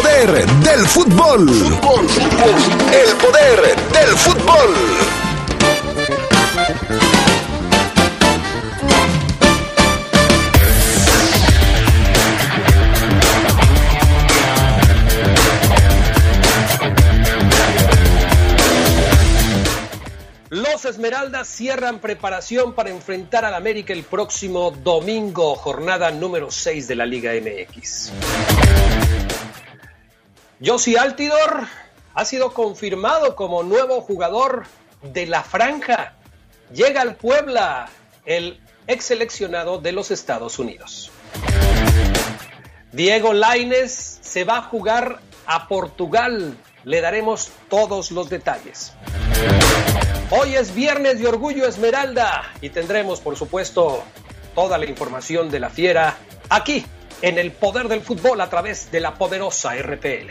poder del fútbol. El poder del fútbol. Los Esmeraldas cierran preparación para enfrentar al América el próximo domingo, jornada número 6 de la Liga MX. Josi Altidor ha sido confirmado como nuevo jugador de la franja. Llega al Puebla el ex seleccionado de los Estados Unidos. Diego Laines se va a jugar a Portugal. Le daremos todos los detalles. Hoy es viernes de Orgullo Esmeralda y tendremos, por supuesto, toda la información de la fiera aquí en el poder del fútbol a través de la poderosa RPL.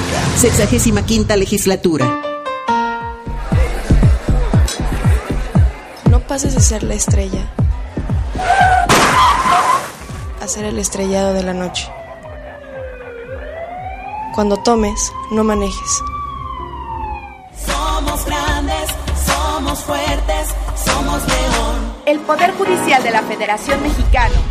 Sexagésima quinta legislatura. No pases de ser la estrella a ser el estrellado de la noche. Cuando tomes, no manejes. Somos grandes, somos fuertes, somos león. El Poder Judicial de la Federación Mexicana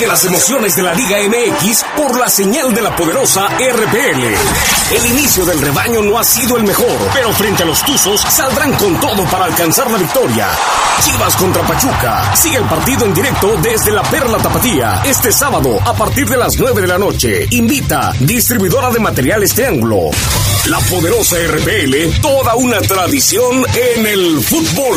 Vive las emociones de la Liga MX por la señal de la poderosa RPL. El inicio del rebaño no ha sido el mejor, pero frente a los Tuzos saldrán con todo para alcanzar la victoria. Chivas contra Pachuca. Sigue el partido en directo desde la Perla Tapatía este sábado a partir de las 9 de la noche. Invita distribuidora de materiales Triángulo. La poderosa RPL, toda una tradición en el fútbol.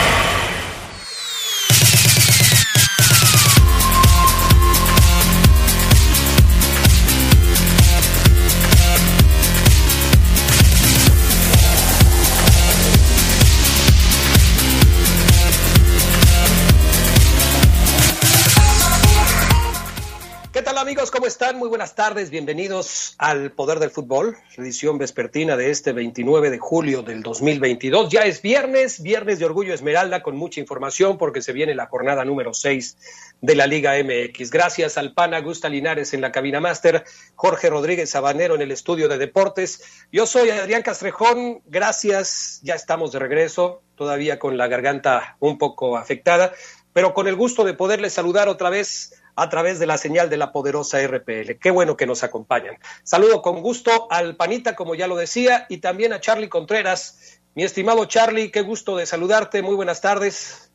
Muy buenas tardes. Bienvenidos al Poder del Fútbol, edición vespertina de este 29 de julio del 2022. Ya es viernes, viernes de Orgullo Esmeralda con mucha información porque se viene la jornada número 6 de la Liga MX. Gracias al PAN Augusta Linares en la cabina máster, Jorge Rodríguez Sabanero en el estudio de deportes. Yo soy Adrián Castrejón. Gracias. Ya estamos de regreso, todavía con la garganta un poco afectada, pero con el gusto de poderles saludar otra vez a través de la señal de la poderosa RPL. Qué bueno que nos acompañan. Saludo con gusto al Panita, como ya lo decía, y también a Charlie Contreras. Mi estimado Charlie, qué gusto de saludarte. Muy buenas tardes.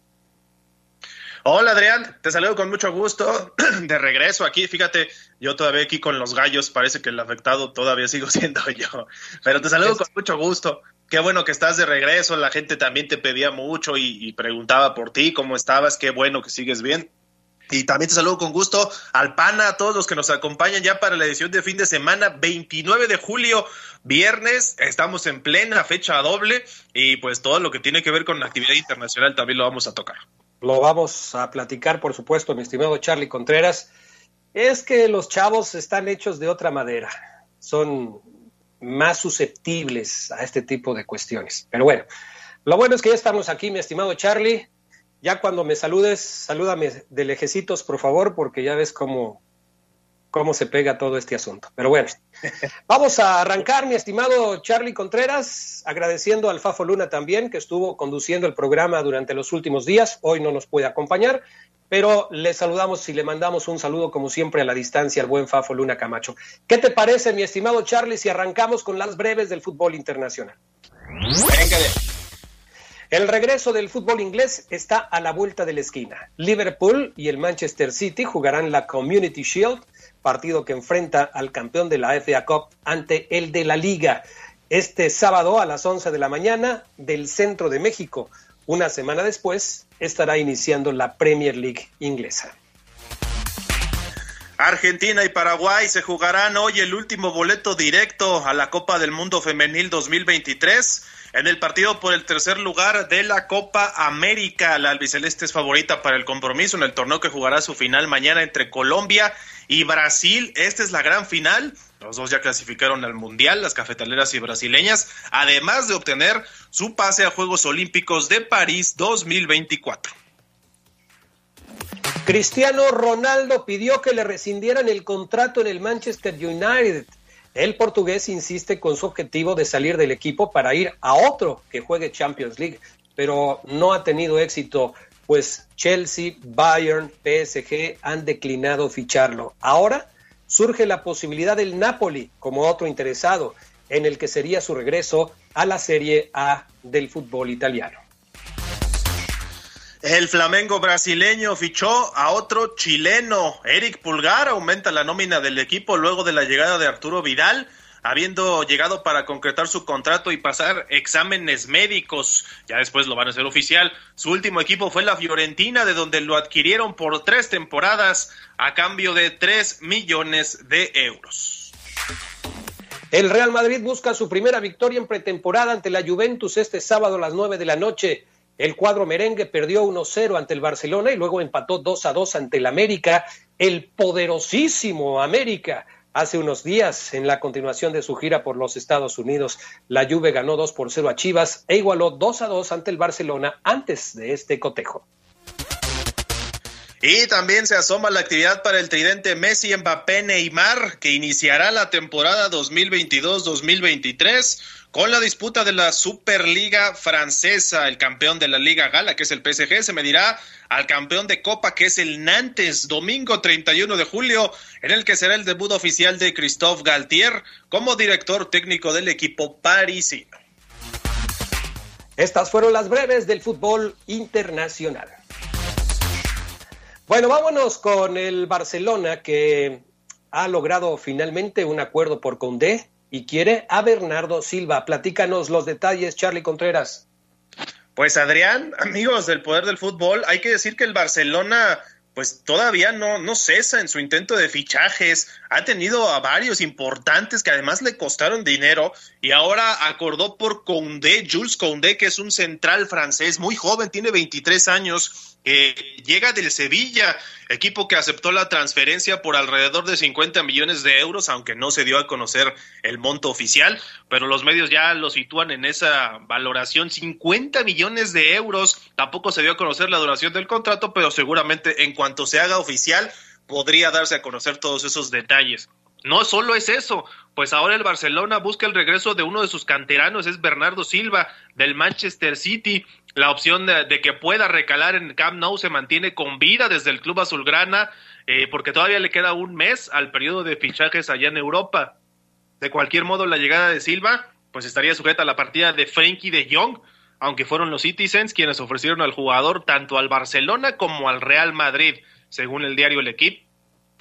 Hola Adrián, te saludo con mucho gusto. De regreso aquí, fíjate, yo todavía aquí con los gallos, parece que el afectado todavía sigo siendo yo. Pero te saludo con mucho gusto. Qué bueno que estás de regreso, la gente también te pedía mucho y, y preguntaba por ti, cómo estabas, qué bueno que sigues bien. Y también te saludo con gusto al PANA, a todos los que nos acompañan ya para la edición de fin de semana, 29 de julio, viernes. Estamos en plena fecha doble y pues todo lo que tiene que ver con la actividad internacional también lo vamos a tocar. Lo vamos a platicar, por supuesto, mi estimado Charlie Contreras. Es que los chavos están hechos de otra madera. Son más susceptibles a este tipo de cuestiones. Pero bueno, lo bueno es que ya estamos aquí, mi estimado Charlie. Ya cuando me saludes, salúdame de lejecitos, por favor, porque ya ves cómo, cómo se pega todo este asunto. Pero bueno, vamos a arrancar, mi estimado Charlie Contreras, agradeciendo al Fafo Luna también, que estuvo conduciendo el programa durante los últimos días. Hoy no nos puede acompañar, pero le saludamos y le mandamos un saludo, como siempre, a la distancia al buen Fafo Luna Camacho. ¿Qué te parece, mi estimado Charlie, si arrancamos con las breves del fútbol internacional? Venga, el regreso del fútbol inglés está a la vuelta de la esquina. Liverpool y el Manchester City jugarán la Community Shield, partido que enfrenta al campeón de la FA Cup ante el de la Liga. Este sábado a las 11 de la mañana del centro de México. Una semana después estará iniciando la Premier League inglesa. Argentina y Paraguay se jugarán hoy el último boleto directo a la Copa del Mundo Femenil 2023 en el partido por el tercer lugar de la Copa América. La albiceleste es favorita para el compromiso en el torneo que jugará su final mañana entre Colombia y Brasil. Esta es la gran final. Los dos ya clasificaron al Mundial, las cafetaleras y brasileñas, además de obtener su pase a Juegos Olímpicos de París 2024. Cristiano Ronaldo pidió que le rescindieran el contrato en el Manchester United. El portugués insiste con su objetivo de salir del equipo para ir a otro que juegue Champions League, pero no ha tenido éxito, pues Chelsea, Bayern, PSG han declinado ficharlo. Ahora surge la posibilidad del Napoli como otro interesado, en el que sería su regreso a la Serie A del fútbol italiano. El Flamengo brasileño fichó a otro chileno. Eric Pulgar aumenta la nómina del equipo luego de la llegada de Arturo Vidal, habiendo llegado para concretar su contrato y pasar exámenes médicos. Ya después lo van a hacer oficial. Su último equipo fue la Fiorentina, de donde lo adquirieron por tres temporadas a cambio de tres millones de euros. El Real Madrid busca su primera victoria en pretemporada ante la Juventus este sábado a las nueve de la noche. El cuadro merengue perdió 1-0 ante el Barcelona y luego empató 2-2 ante el América, el poderosísimo América. Hace unos días, en la continuación de su gira por los Estados Unidos, la Juve ganó 2 por 0 a Chivas e igualó 2 a 2 ante el Barcelona antes de este cotejo. Y también se asoma la actividad para el tridente Messi, Mbappé, Neymar, que iniciará la temporada 2022-2023 con la disputa de la Superliga francesa. El campeón de la Liga Gala, que es el PSG, se medirá al campeón de Copa, que es el Nantes, domingo 31 de julio, en el que será el debut oficial de Christophe Galtier como director técnico del equipo parisino. Estas fueron las breves del fútbol internacional. Bueno, vámonos con el Barcelona que ha logrado finalmente un acuerdo por Condé y quiere a Bernardo Silva. Platícanos los detalles, Charlie Contreras. Pues Adrián, amigos del poder del fútbol, hay que decir que el Barcelona pues todavía no, no cesa en su intento de fichajes. Ha tenido a varios importantes que además le costaron dinero y ahora acordó por Condé, Jules Condé, que es un central francés muy joven, tiene 23 años llega del Sevilla, equipo que aceptó la transferencia por alrededor de 50 millones de euros, aunque no se dio a conocer el monto oficial, pero los medios ya lo sitúan en esa valoración, 50 millones de euros, tampoco se dio a conocer la duración del contrato, pero seguramente en cuanto se haga oficial podría darse a conocer todos esos detalles. No solo es eso, pues ahora el Barcelona busca el regreso de uno de sus canteranos, es Bernardo Silva del Manchester City, la opción de, que pueda recalar en Camp Nou se mantiene con vida desde el club azulgrana, eh, porque todavía le queda un mes al periodo de fichajes allá en Europa. De cualquier modo, la llegada de Silva, pues estaría sujeta a la partida de Frenkie de Jong, aunque fueron los Citizens quienes ofrecieron al jugador tanto al Barcelona como al Real Madrid, según el diario El Equipo,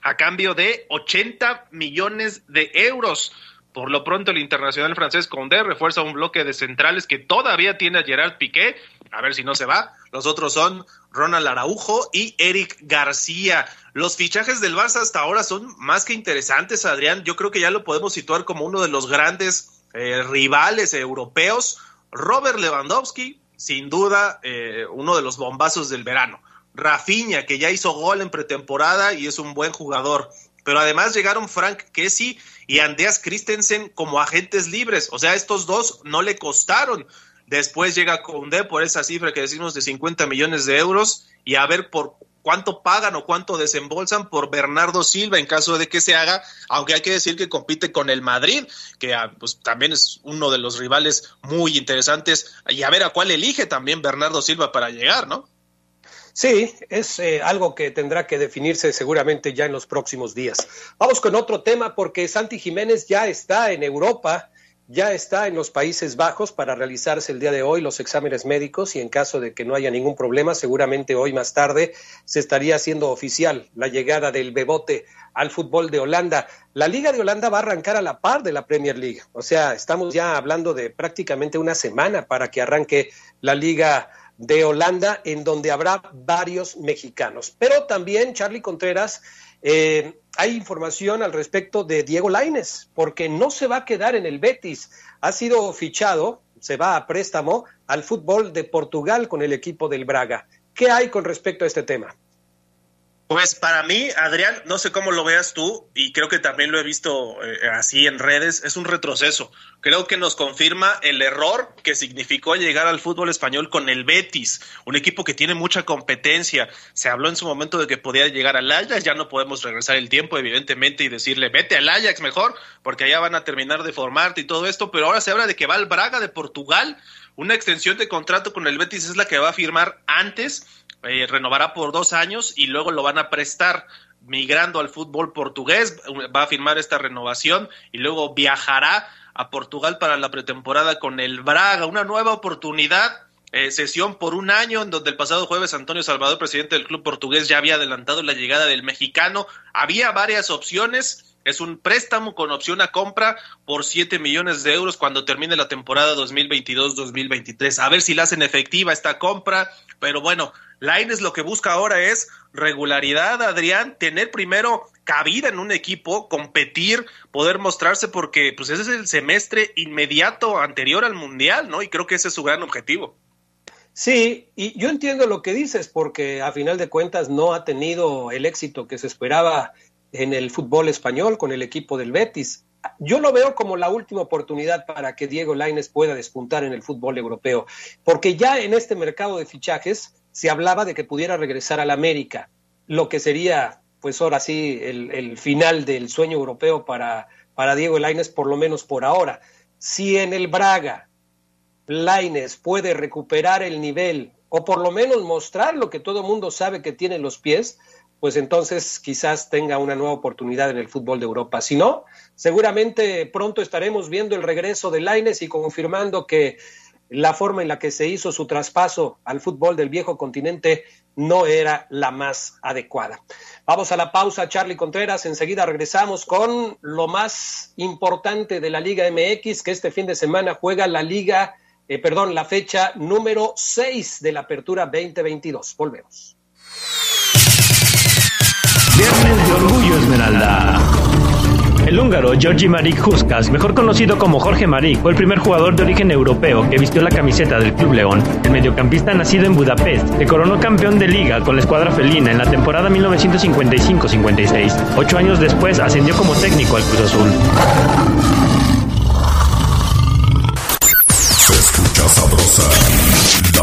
a cambio de 80 millones de euros. Por lo pronto, el internacional francés Condé refuerza un bloque de centrales que todavía tiene a Gerard Piqué, a ver si no se va. Los otros son Ronald Araujo y Eric García. Los fichajes del Barça hasta ahora son más que interesantes, Adrián. Yo creo que ya lo podemos situar como uno de los grandes eh, rivales europeos. Robert Lewandowski, sin duda, eh, uno de los bombazos del verano. Rafinha, que ya hizo gol en pretemporada y es un buen jugador. Pero además llegaron Frank Kessi y Andreas Christensen como agentes libres. O sea, estos dos no le costaron. Después llega Conde por esa cifra que decimos de 50 millones de euros y a ver por cuánto pagan o cuánto desembolsan por Bernardo Silva en caso de que se haga, aunque hay que decir que compite con el Madrid, que ah, pues, también es uno de los rivales muy interesantes, y a ver a cuál elige también Bernardo Silva para llegar, ¿no? Sí, es eh, algo que tendrá que definirse seguramente ya en los próximos días. Vamos con otro tema porque Santi Jiménez ya está en Europa, ya está en los Países Bajos para realizarse el día de hoy los exámenes médicos y en caso de que no haya ningún problema, seguramente hoy más tarde se estaría haciendo oficial la llegada del Bebote al fútbol de Holanda. La Liga de Holanda va a arrancar a la par de la Premier League, o sea, estamos ya hablando de prácticamente una semana para que arranque la Liga de Holanda, en donde habrá varios mexicanos. Pero también, Charlie Contreras, eh, hay información al respecto de Diego Laines, porque no se va a quedar en el Betis. Ha sido fichado, se va a préstamo al fútbol de Portugal con el equipo del Braga. ¿Qué hay con respecto a este tema? Pues para mí, Adrián, no sé cómo lo veas tú, y creo que también lo he visto eh, así en redes, es un retroceso. Creo que nos confirma el error que significó llegar al fútbol español con el Betis, un equipo que tiene mucha competencia. Se habló en su momento de que podía llegar al Ajax, ya no podemos regresar el tiempo, evidentemente, y decirle, vete al Ajax mejor, porque allá van a terminar de formarte y todo esto, pero ahora se habla de que va al Braga de Portugal. Una extensión de contrato con el Betis es la que va a firmar antes eh, renovará por dos años y luego lo van a prestar migrando al fútbol portugués, va a firmar esta renovación y luego viajará a Portugal para la pretemporada con el Braga, una nueva oportunidad. Eh, sesión por un año en donde el pasado jueves Antonio Salvador, presidente del club portugués, ya había adelantado la llegada del mexicano. Había varias opciones. Es un préstamo con opción a compra por 7 millones de euros cuando termine la temporada 2022-2023. A ver si la hacen efectiva esta compra. Pero bueno, Laines lo que busca ahora es regularidad, Adrián, tener primero cabida en un equipo, competir, poder mostrarse, porque pues ese es el semestre inmediato anterior al Mundial, ¿no? Y creo que ese es su gran objetivo. Sí, y yo entiendo lo que dices, porque a final de cuentas no ha tenido el éxito que se esperaba en el fútbol español con el equipo del Betis. Yo lo veo como la última oportunidad para que Diego Laines pueda despuntar en el fútbol europeo, porque ya en este mercado de fichajes se hablaba de que pudiera regresar al América, lo que sería, pues ahora sí, el, final del sueño europeo para, para Diego Laines, por lo menos por ahora. Si en el Braga Laines puede recuperar el nivel o por lo menos mostrar lo que todo mundo sabe que tiene en los pies, pues entonces quizás tenga una nueva oportunidad en el fútbol de Europa. Si no, seguramente pronto estaremos viendo el regreso de Laines y confirmando que la forma en la que se hizo su traspaso al fútbol del viejo continente no era la más adecuada. Vamos a la pausa, Charlie Contreras. Enseguida regresamos con lo más importante de la Liga MX, que este fin de semana juega la Liga, eh, perdón, la fecha número 6 de la Apertura 2022. Volvemos. Viernes de Orgullo Esmeralda. El húngaro Georgi Marik Huskas, mejor conocido como Jorge Marik, fue el primer jugador de origen europeo que vistió la camiseta del Club León. El mediocampista nacido en Budapest se coronó campeón de liga con la escuadra felina en la temporada 1955-56. Ocho años después ascendió como técnico al Cruz Azul.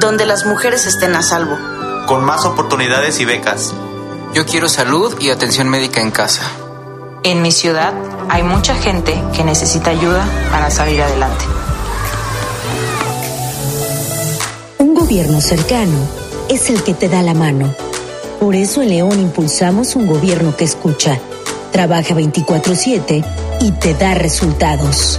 Donde las mujeres estén a salvo. Con más oportunidades y becas yo quiero salud y atención médica en casa. En mi ciudad hay mucha gente que necesita ayuda para salir adelante. Un gobierno cercano, es el que te da la mano. Por eso en León impulsamos un gobierno que escucha, trabaja 24/7 y te da resultados.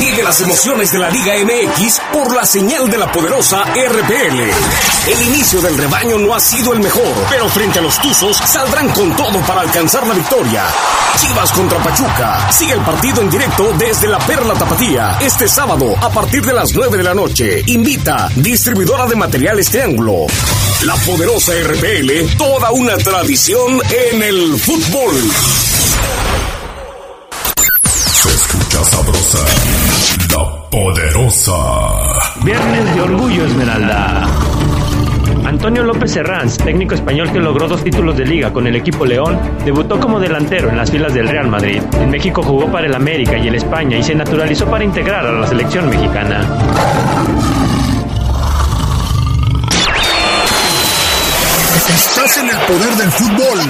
Vive las emociones de la Liga MX por la señal de la poderosa RPL. El inicio del rebaño no ha sido el mejor, pero frente a los Tuzos saldrán con todo para alcanzar la victoria. Chivas contra Pachuca. Sigue el partido en directo desde la Perla Tapatía este sábado a partir de las 9 de la noche. Invita distribuidora de materiales Triángulo. La poderosa RPL, toda una tradición en el fútbol. Poderosa. Viernes de Orgullo Esmeralda. Antonio López Herranz, técnico español que logró dos títulos de liga con el equipo León, debutó como delantero en las filas del Real Madrid. En México jugó para el América y el España y se naturalizó para integrar a la selección mexicana. Estás en el poder del fútbol.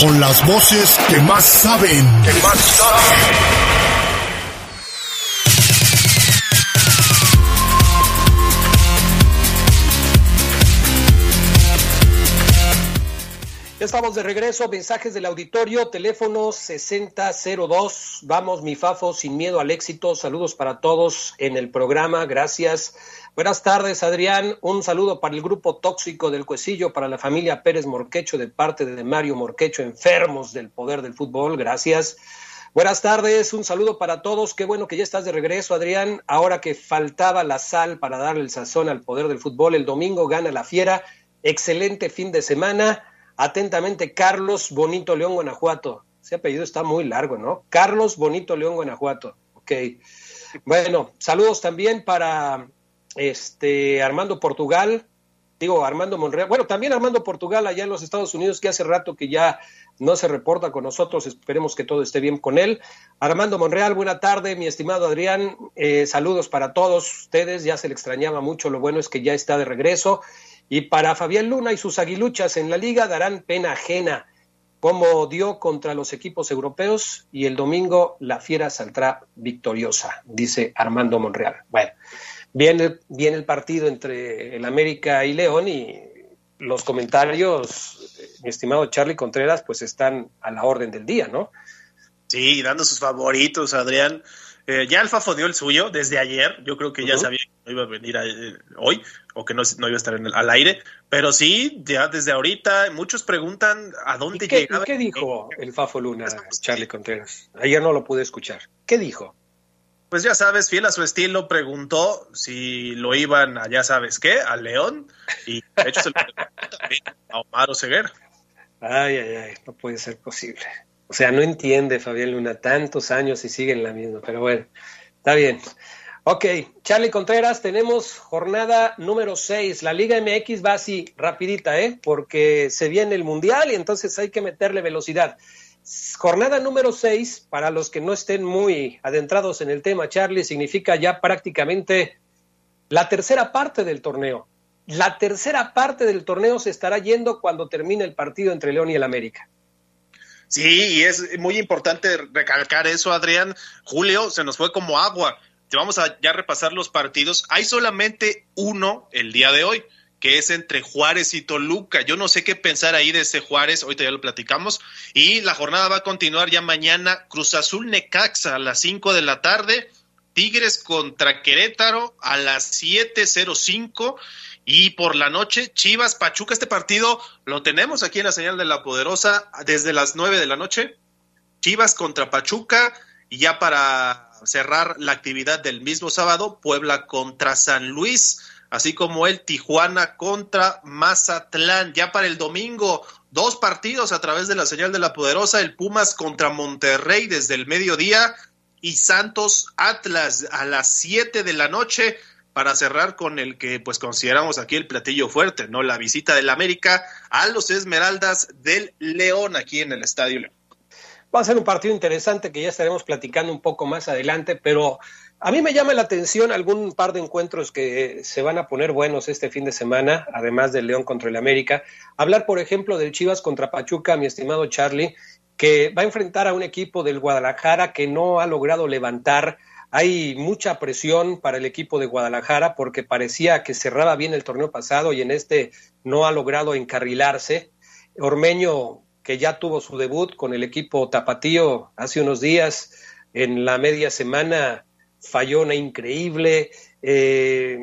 Con las voces que más saben. Que más saben. Estamos de regreso, mensajes del auditorio, teléfono 6002. Vamos, mi Fafo, sin miedo al éxito. Saludos para todos en el programa, gracias. Buenas tardes, Adrián. Un saludo para el grupo tóxico del Cuecillo, para la familia Pérez Morquecho, de parte de Mario Morquecho, enfermos del poder del fútbol, gracias. Buenas tardes, un saludo para todos. Qué bueno que ya estás de regreso, Adrián. Ahora que faltaba la sal para darle el sazón al poder del fútbol, el domingo gana la fiera. Excelente fin de semana. Atentamente, Carlos Bonito León, Guanajuato. Ese apellido está muy largo, ¿no? Carlos Bonito León, Guanajuato. Ok. Bueno, saludos también para este Armando Portugal. Digo, Armando Monreal. Bueno, también Armando Portugal allá en los Estados Unidos, que hace rato que ya no se reporta con nosotros. Esperemos que todo esté bien con él. Armando Monreal, buena tarde, mi estimado Adrián. Eh, saludos para todos ustedes. Ya se le extrañaba mucho. Lo bueno es que ya está de regreso. Y para Fabián Luna y sus aguiluchas en la liga darán pena ajena, como dio contra los equipos europeos y el domingo la fiera saldrá victoriosa, dice Armando Monreal. Bueno, viene, viene el partido entre el América y León y los comentarios, mi estimado Charlie Contreras, pues están a la orden del día, ¿no? Sí, dando sus favoritos, Adrián. Eh, ya el Fafo dio el suyo desde ayer. Yo creo que ya sabía que no iba a venir a, eh, hoy o que no, no, iba a estar en el, al aire. Pero sí, ya desde ahorita muchos preguntan a dónde ¿Y qué, llegaba. ¿y qué dijo el Fafo Luna, Charlie Contreras? Ayer no lo pude escuchar. ¿Qué dijo? Pues ya sabes, fiel a su estilo, preguntó si lo iban a ya sabes qué, al León. Y de hecho se lo preguntó también a Omar Oseguera. Ay, ay, ay, no puede ser posible. O sea, no entiende Fabián Luna tantos años y sigue en la misma, pero bueno, está bien. Ok, Charlie Contreras, tenemos jornada número 6. La Liga MX va así, rapidita, ¿eh? Porque se viene el Mundial y entonces hay que meterle velocidad. Jornada número 6, para los que no estén muy adentrados en el tema, Charlie, significa ya prácticamente la tercera parte del torneo. La tercera parte del torneo se estará yendo cuando termine el partido entre León y el América. Sí, y es muy importante recalcar eso, Adrián. Julio se nos fue como agua. Te vamos a ya repasar los partidos. Hay solamente uno el día de hoy, que es entre Juárez y Toluca. Yo no sé qué pensar ahí de ese Juárez, ahorita ya lo platicamos. Y la jornada va a continuar ya mañana. Cruz Azul Necaxa a las 5 de la tarde. Tigres contra Querétaro a las 7.05 y por la noche Chivas Pachuca. Este partido lo tenemos aquí en la señal de la poderosa desde las 9 de la noche. Chivas contra Pachuca y ya para cerrar la actividad del mismo sábado, Puebla contra San Luis, así como el Tijuana contra Mazatlán. Ya para el domingo, dos partidos a través de la señal de la poderosa, el Pumas contra Monterrey desde el mediodía y Santos Atlas a las 7 de la noche para cerrar con el que pues consideramos aquí el platillo fuerte, ¿no? La visita del América a los Esmeraldas del León aquí en el Estadio León. Va a ser un partido interesante que ya estaremos platicando un poco más adelante, pero a mí me llama la atención algún par de encuentros que se van a poner buenos este fin de semana, además del León contra el América. Hablar, por ejemplo, del Chivas contra Pachuca, mi estimado Charlie, que va a enfrentar a un equipo del Guadalajara que no ha logrado levantar hay mucha presión para el equipo de Guadalajara porque parecía que cerraba bien el torneo pasado y en este no ha logrado encarrilarse. Ormeño, que ya tuvo su debut con el equipo tapatío hace unos días, en la media semana falló una increíble. Eh,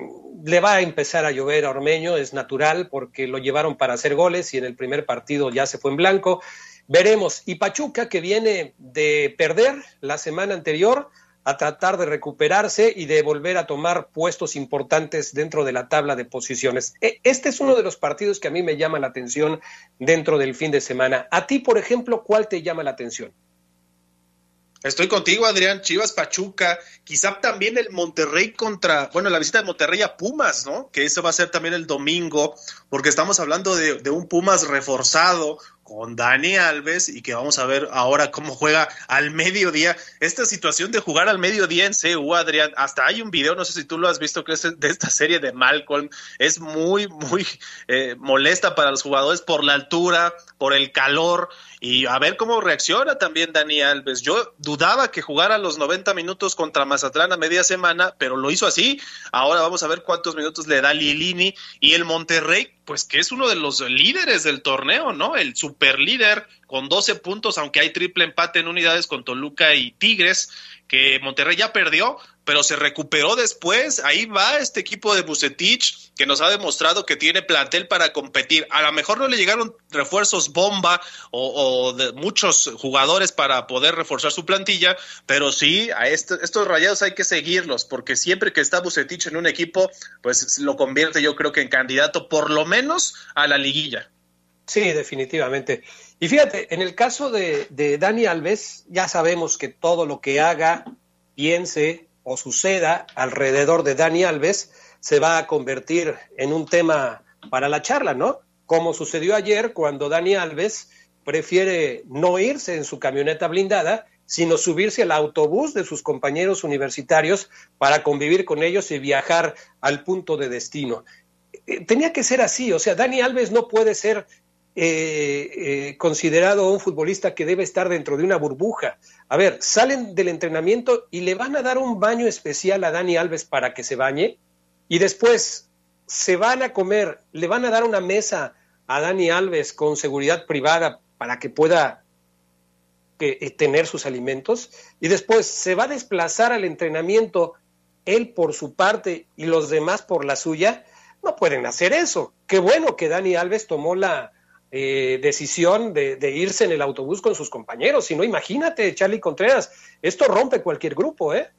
le va a empezar a llover a Ormeño, es natural porque lo llevaron para hacer goles y en el primer partido ya se fue en blanco. Veremos. Y Pachuca, que viene de perder la semana anterior, a tratar de recuperarse y de volver a tomar puestos importantes dentro de la tabla de posiciones. E, este es uno de los partidos que a mí me llama la atención dentro del fin de semana. A ti, por ejemplo, ¿cuál te llama la atención? Estoy contigo, Adrián. Chivas Pachuca, quizá también el Monterrey contra, bueno, la visita de Monterrey a Pumas, ¿no? Que eso va a ser también el domingo, porque estamos hablando de, de un Pumas reforzado, con Dani Alves y que vamos a ver ahora cómo juega al mediodía. Esta situación de jugar al mediodía en CU, Adrián, hasta hay un video, no sé si tú lo has visto, que es de esta serie de Malcolm, es muy, muy eh, molesta para los jugadores por la altura, por el calor y a ver cómo reacciona también Dani Alves. Yo dudaba que jugara los 90 minutos contra Mazatlán a media semana, pero lo hizo así. Ahora vamos a ver cuántos minutos le da Lilini y el Monterrey, pues que es uno de los líderes del torneo, ¿no? El super líder con 12 puntos, aunque hay triple empate en unidades con Toluca y Tigres, que Monterrey ya perdió, pero se recuperó después. Ahí va este equipo de Bucetich, que nos ha demostrado que tiene plantel para competir. A lo mejor no le llegaron refuerzos bomba o, de muchos jugadores para poder reforzar su plantilla, pero sí, a estos rayados hay que seguirlos, porque siempre que está Bucetich en un equipo, pues lo convierte yo creo que en candidato por lo menos a la liguilla. Sí, definitivamente. Y fíjate, en el caso de, Dani Alves, ya sabemos que todo lo que haga, piense o suceda alrededor de Dani Alves se va a convertir en un tema para la charla, ¿no? Como sucedió ayer cuando Dani Alves prefiere no irse en su camioneta blindada, sino subirse al autobús de sus compañeros universitarios para convivir con ellos y viajar al punto de destino. Eh, tenía que ser así, o sea, Dani Alves no puede ser eh, eh, considerado un futbolista que debe estar dentro de una burbuja. A ver, salen del entrenamiento y le van a dar un baño especial a Dani Alves para que se bañe y después se van a comer, le van a dar una mesa a Dani Alves con seguridad privada para que pueda eh, tener sus alimentos y después se va a desplazar al entrenamiento él por su parte y los demás por la suya. No pueden hacer eso. Qué bueno que Dani Alves tomó la, eh, decisión de, de, irse en el autobús con sus compañeros. Si no, imagínate, Charlie Contreras, esto rompe cualquier grupo, ¿eh?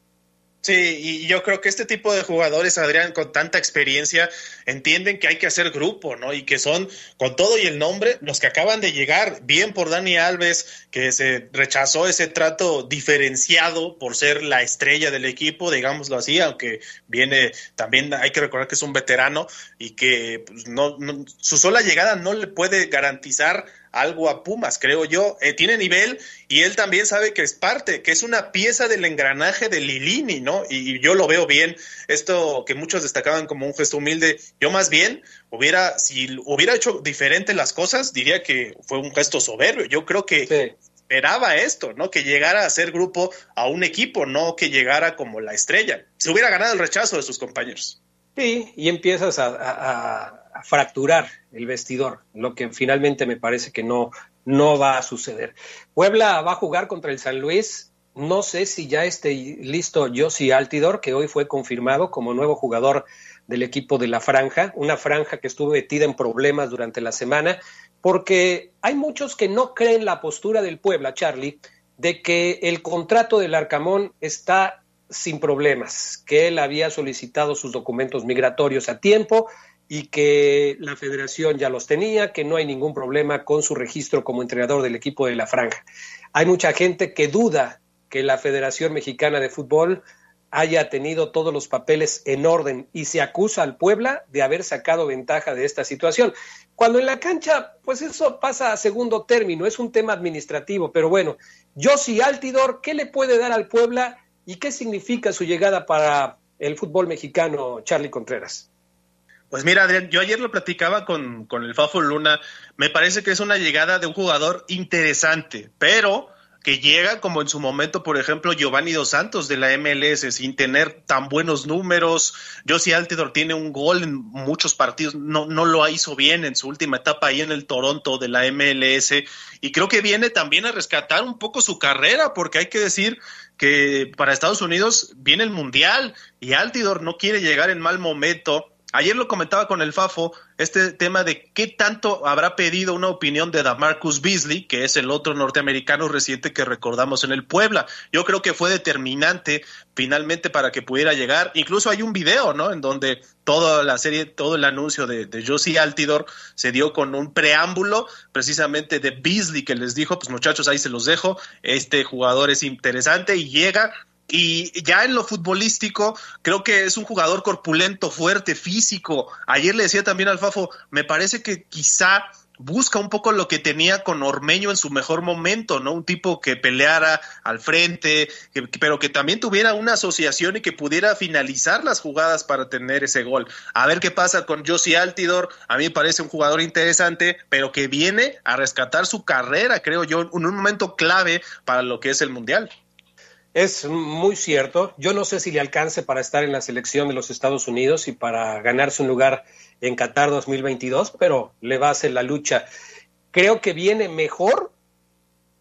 Sí, y yo creo que este tipo de jugadores, Adrián, con tanta experiencia, entienden que hay que hacer grupo, ¿no? Y que son, con todo y el nombre, los que acaban de llegar, bien por Dani Alves, que se rechazó ese trato diferenciado por ser la estrella del equipo, digámoslo así, aunque viene, también hay que recordar que es un veterano y que pues, no, no, su sola llegada no le puede garantizar algo a Pumas, creo yo. Eh, tiene nivel y él también sabe que es parte, que es una pieza del engranaje de Lilini, ¿no? Y, yo lo veo bien. Esto que muchos destacaban como un gesto humilde, yo más bien hubiera, si hubiera hecho diferente las cosas, diría que fue un gesto soberbio. Yo creo que esperaba esto, ¿no? Que llegara a ser grupo a un equipo, no que llegara como la estrella. Se hubiera ganado el rechazo de sus compañeros. Sí, y empiezas a fracturar el vestidor, lo que finalmente me parece que no, no va a suceder. Puebla va a jugar contra el San Luis. No sé si ya esté listo Josi Altidor, que hoy fue confirmado como nuevo jugador del equipo de la franja, una franja que estuvo metida en problemas durante la semana, porque hay muchos que no creen la postura del Puebla, Charlie, de que el contrato del Arcamón está sin problemas, que él había solicitado sus documentos migratorios a tiempo y que la federación ya los tenía, que no hay ningún problema con su registro como entrenador del equipo de la franja. Hay mucha gente que duda que la Federación Mexicana de Fútbol haya tenido todos los papeles en orden y se acusa al Puebla de haber sacado ventaja de esta situación. Cuando en la cancha, pues eso pasa a segundo término, es un tema administrativo, pero bueno, Josi Altidor, ¿qué le puede dar al Puebla y qué significa su llegada para el fútbol mexicano, Charlie Contreras? Pues mira, Adrián, yo ayer lo platicaba con, con el Fafo Luna, me parece que es una llegada de un jugador interesante, pero que llega como en su momento, por ejemplo, Giovanni Dos Santos de la MLS sin tener tan buenos números. Josie Altidor tiene un gol en muchos partidos, no, no lo hizo bien en su última etapa ahí en el Toronto de la MLS y creo que viene también a rescatar un poco su carrera porque hay que decir que para Estados Unidos viene el Mundial y Altidor no quiere llegar en mal momento Ayer lo comentaba con el Fafo, este tema de qué tanto habrá pedido una opinión de Damarcus Beasley, que es el otro norteamericano reciente que recordamos en el Puebla. Yo creo que fue determinante finalmente para que pudiera llegar. Incluso hay un video, ¿no? En donde toda la serie, todo el anuncio de, de Josie Altidor se dio con un preámbulo precisamente de Beasley que les dijo, pues muchachos, ahí se los dejo, este jugador es interesante y llega y ya en lo futbolístico, creo que es un jugador corpulento, fuerte, físico. Ayer le decía también al Fafo, me parece que quizá busca un poco lo que tenía con Ormeño en su mejor momento, ¿no? Un tipo que peleara al frente, pero que también tuviera una asociación y que pudiera finalizar las jugadas para tener ese gol. A ver qué pasa con Josie Altidor. A mí me parece un jugador interesante, pero que viene a rescatar su carrera, creo yo, en un momento clave para lo que es el Mundial. Es muy cierto. Yo no sé si le alcance para estar en la selección de los Estados Unidos y para ganarse un lugar en Qatar 2022, pero le va a hacer la lucha. Creo que viene mejor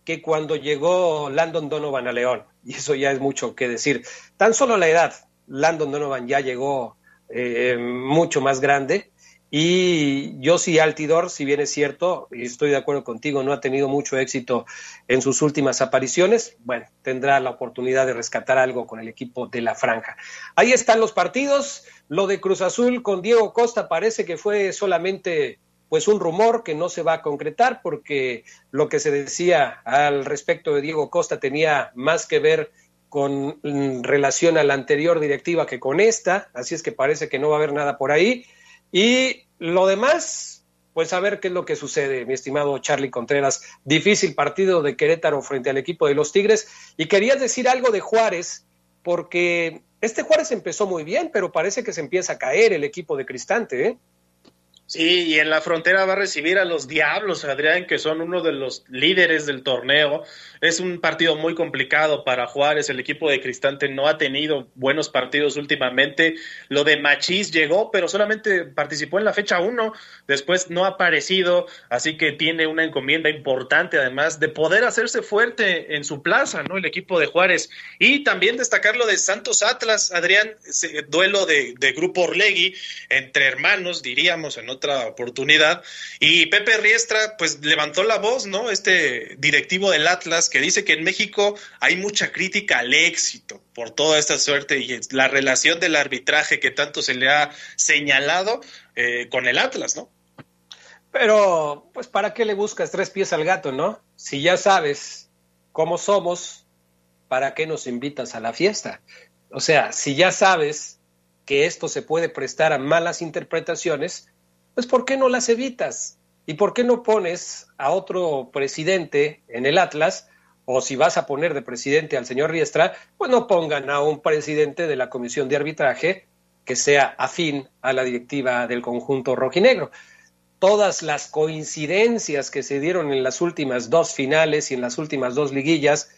que cuando llegó Landon Donovan a León, y eso ya es mucho que decir. Tan solo la edad, Landon Donovan ya llegó eh, mucho más grande y yo sí, Altidor, si bien es cierto, y estoy de acuerdo contigo, no ha tenido mucho éxito en sus últimas apariciones, bueno, tendrá la oportunidad de rescatar algo con el equipo de la franja. Ahí están los partidos. Lo de Cruz Azul con Diego Costa parece que fue solamente pues un rumor que no se va a concretar porque lo que se decía al respecto de Diego Costa tenía más que ver con relación a la anterior directiva que con esta, así es que parece que no va a haber nada por ahí. Y lo demás, pues a ver qué es lo que sucede, mi estimado Charlie Contreras. Difícil partido de Querétaro frente al equipo de los Tigres. Y querías decir algo de Juárez, porque este Juárez empezó muy bien, pero parece que se empieza a caer el equipo de Cristante, ¿eh? Sí, y en la frontera va a recibir a los Diablos, Adrián, que son uno de los líderes del torneo. Es un partido muy complicado para Juárez. El equipo de Cristante no ha tenido buenos partidos últimamente. Lo de Machís llegó, pero solamente participó en la fecha 1. Después no ha aparecido, así que tiene una encomienda importante, además, de poder hacerse fuerte en su plaza, ¿no? El equipo de Juárez. Y también destacar lo de Santos Atlas, Adrián, duelo de, de Grupo Orlegui entre hermanos, diríamos, en otra oportunidad. Y Pepe Riestra, pues levantó la voz, ¿no? Este directivo del Atlas que dice que en México hay mucha crítica al éxito por toda esta suerte y la relación del arbitraje que tanto se le ha señalado eh, con el Atlas, ¿no? Pero, pues, ¿para qué le buscas tres pies al gato, no? Si ya sabes cómo somos, ¿para qué nos invitas a la fiesta? O sea, si ya sabes que esto se puede prestar a malas interpretaciones, pues ¿por qué no las evitas? ¿Y por qué no pones a otro presidente en el Atlas? O si vas a poner de presidente al señor Riestra, pues no pongan a un presidente de la comisión de arbitraje que sea afín a la directiva del conjunto rojinegro. Todas las coincidencias que se dieron en las últimas dos finales y en las últimas dos liguillas,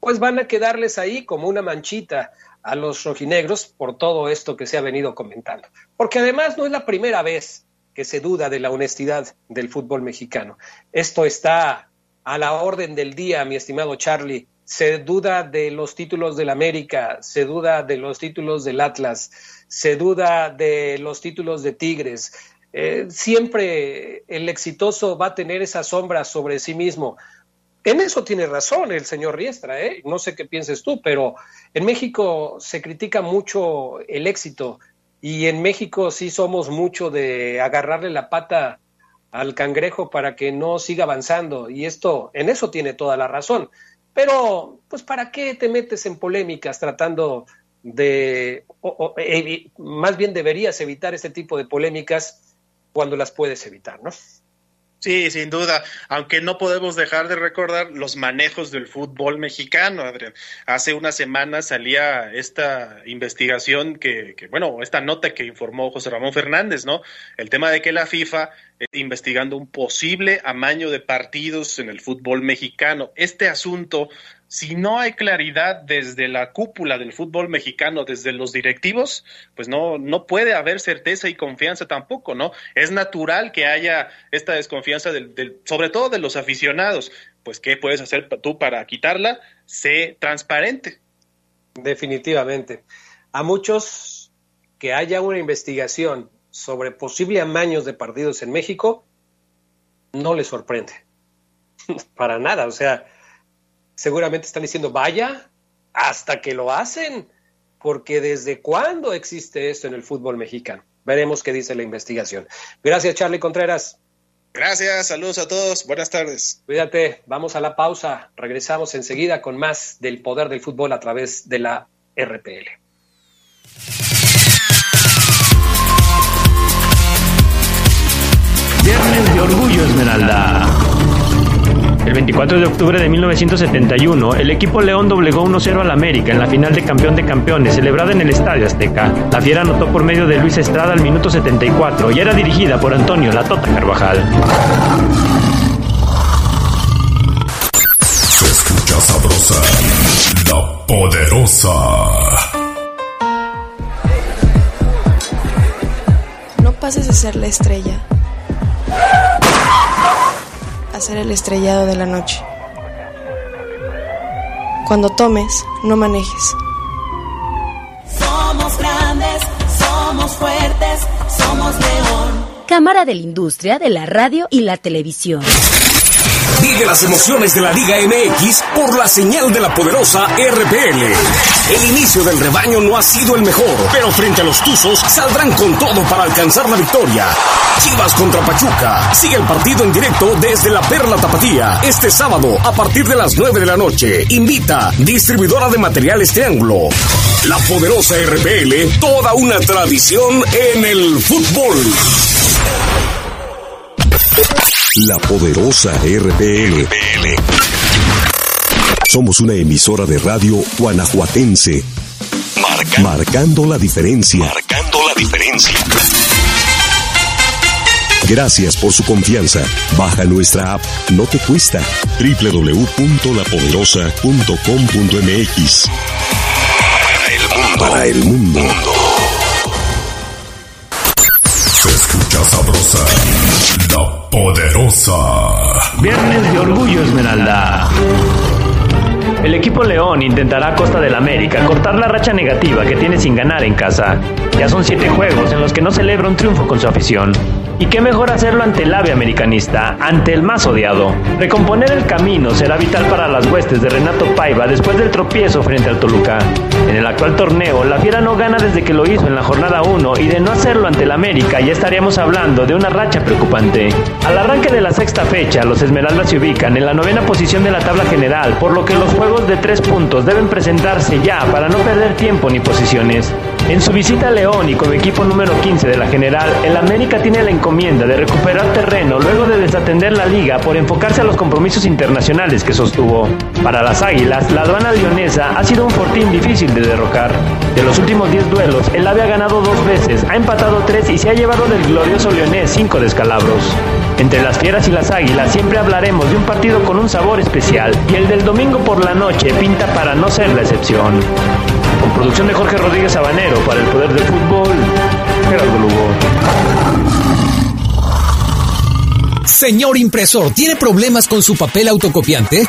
pues van a quedarles ahí como una manchita a los rojinegros por todo esto que se ha venido comentando. Porque además no es la primera vez que se duda de la honestidad del fútbol mexicano. Esto está a la orden del día, mi estimado Charlie. Se duda de los títulos del América, se duda de los títulos del Atlas, se duda de los títulos de Tigres. Eh, siempre el exitoso va a tener esa sombra sobre sí mismo. En eso tiene razón el señor Riestra, ¿eh? no sé qué pienses tú, pero en México se critica mucho el éxito y en México sí somos mucho de agarrarle la pata al cangrejo para que no siga avanzando. Y esto, en eso tiene toda la razón. Pero, pues, ¿para qué te metes en polémicas tratando de, o, más bien deberías evitar este tipo de polémicas cuando las puedes evitar, ¿no? Sí, sin duda, aunque no podemos dejar de recordar los manejos del fútbol mexicano, Adrián. Hace una semana salía esta investigación que, que, bueno, esta nota que informó José Ramón Fernández, ¿no? El tema de que la FIFA está investigando un posible amaño de partidos en el fútbol mexicano. Este asunto si no hay claridad desde la cúpula del fútbol mexicano, desde los directivos, pues no, no puede haber certeza y confianza tampoco, ¿no? Es natural que haya esta desconfianza, del, sobre todo de los aficionados. Pues, ¿qué puedes hacer tú para quitarla? Sé transparente. Definitivamente. A muchos que haya una investigación sobre posible amaños de partidos en México, no les sorprende. para nada, o sea seguramente están diciendo, vaya, hasta que lo hacen, porque desde cuándo existe esto en el fútbol mexicano. Veremos qué dice la investigación. Gracias, Charlie Contreras. Gracias, saludos a todos, buenas tardes. Cuídate, vamos a la pausa, regresamos enseguida con más del poder del fútbol a través de la RPL. Viernes de Orgullo Esmeralda. El 24 de octubre de 1971, el equipo León doblegó 1-0 al América en la final de campeón de campeones, celebrada en el Estadio Azteca. La Fiera anotó por medio de Luis Estrada al minuto 74 y era dirigida por Antonio La Tota Carvajal. Se escucha sabrosa, la poderosa. No pases de ser la estrella ser el estrellado de la noche. Cuando tomes, no manejes. Somos grandes, somos fuertes, somos león. Cámara de la Industria de la Radio y la Televisión. Vive las emociones de la Liga MX por la señal de la poderosa RPL. El inicio del rebaño no ha sido el mejor, pero frente a los Tuzos saldrán con todo para alcanzar la victoria. Chivas contra Pachuca. Sigue el partido en directo desde la Perla Tapatía este sábado a partir de las 9 de la noche. Invita distribuidora de materiales Triángulo. La poderosa RPL, toda una tradición en el fútbol. La poderosa RPL. Somos una emisora de radio guanajuatense. marcando la diferencia. Marcando la diferencia. Gracias por su confianza. Baja nuestra app. No te cuesta. www.lapoderosa.com.mx. Para el mundo. Para el mundo. Se escucha sabrosa Poderosa. Viernes de Orgullo Esmeralda. El equipo León intentará a costa del América cortar la racha negativa que tiene sin ganar en casa. Ya son siete juegos en los que no celebra un triunfo con su afición. Y qué mejor hacerlo ante el ave americanista, ante el más odiado. Recomponer el camino será vital para las huestes de Renato Paiva después del tropiezo frente al Toluca. En el actual torneo, la Fiera no gana desde que lo hizo en la jornada 1 y de no hacerlo ante el América ya estaríamos hablando de una racha preocupante. Al arranque de la sexta fecha, los Esmeraldas se ubican en la novena posición de la tabla general, por lo que los juegos de tres puntos deben presentarse ya para no perder tiempo ni posiciones. En su visita a León y como equipo número 15 de la general, el América tiene la encomienda de recuperar terreno luego de desatender la liga por enfocarse a los compromisos internacionales que sostuvo. Para las Águilas, la aduana leonesa ha sido un fortín difícil de derrocar. De los últimos 10 duelos, el AVE ha ganado dos veces, ha empatado tres y se ha llevado del glorioso leonés cinco descalabros. Entre las fieras y las águilas siempre hablaremos de un partido con un sabor especial y el del domingo por la noche pinta para no ser la excepción. Producción de Jorge Rodríguez Sabanero para el Poder del Fútbol, Gerardo Lugo. Señor impresor, ¿tiene problemas con su papel autocopiante?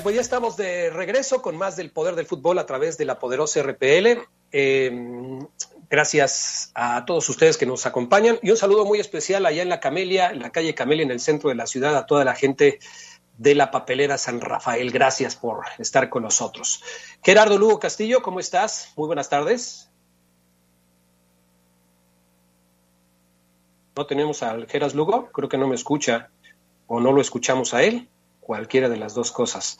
Bueno, pues ya estamos de regreso con más del poder del fútbol a través de la poderosa RPL. Eh, gracias a todos ustedes que nos acompañan y un saludo muy especial allá en la Camelia, en la calle Camelia, en el centro de la ciudad, a toda la gente de la papelera San Rafael. Gracias por estar con nosotros. Gerardo Lugo Castillo, ¿cómo estás? Muy buenas tardes. No tenemos al Geras Lugo, creo que no me escucha o no lo escuchamos a él cualquiera de las dos cosas.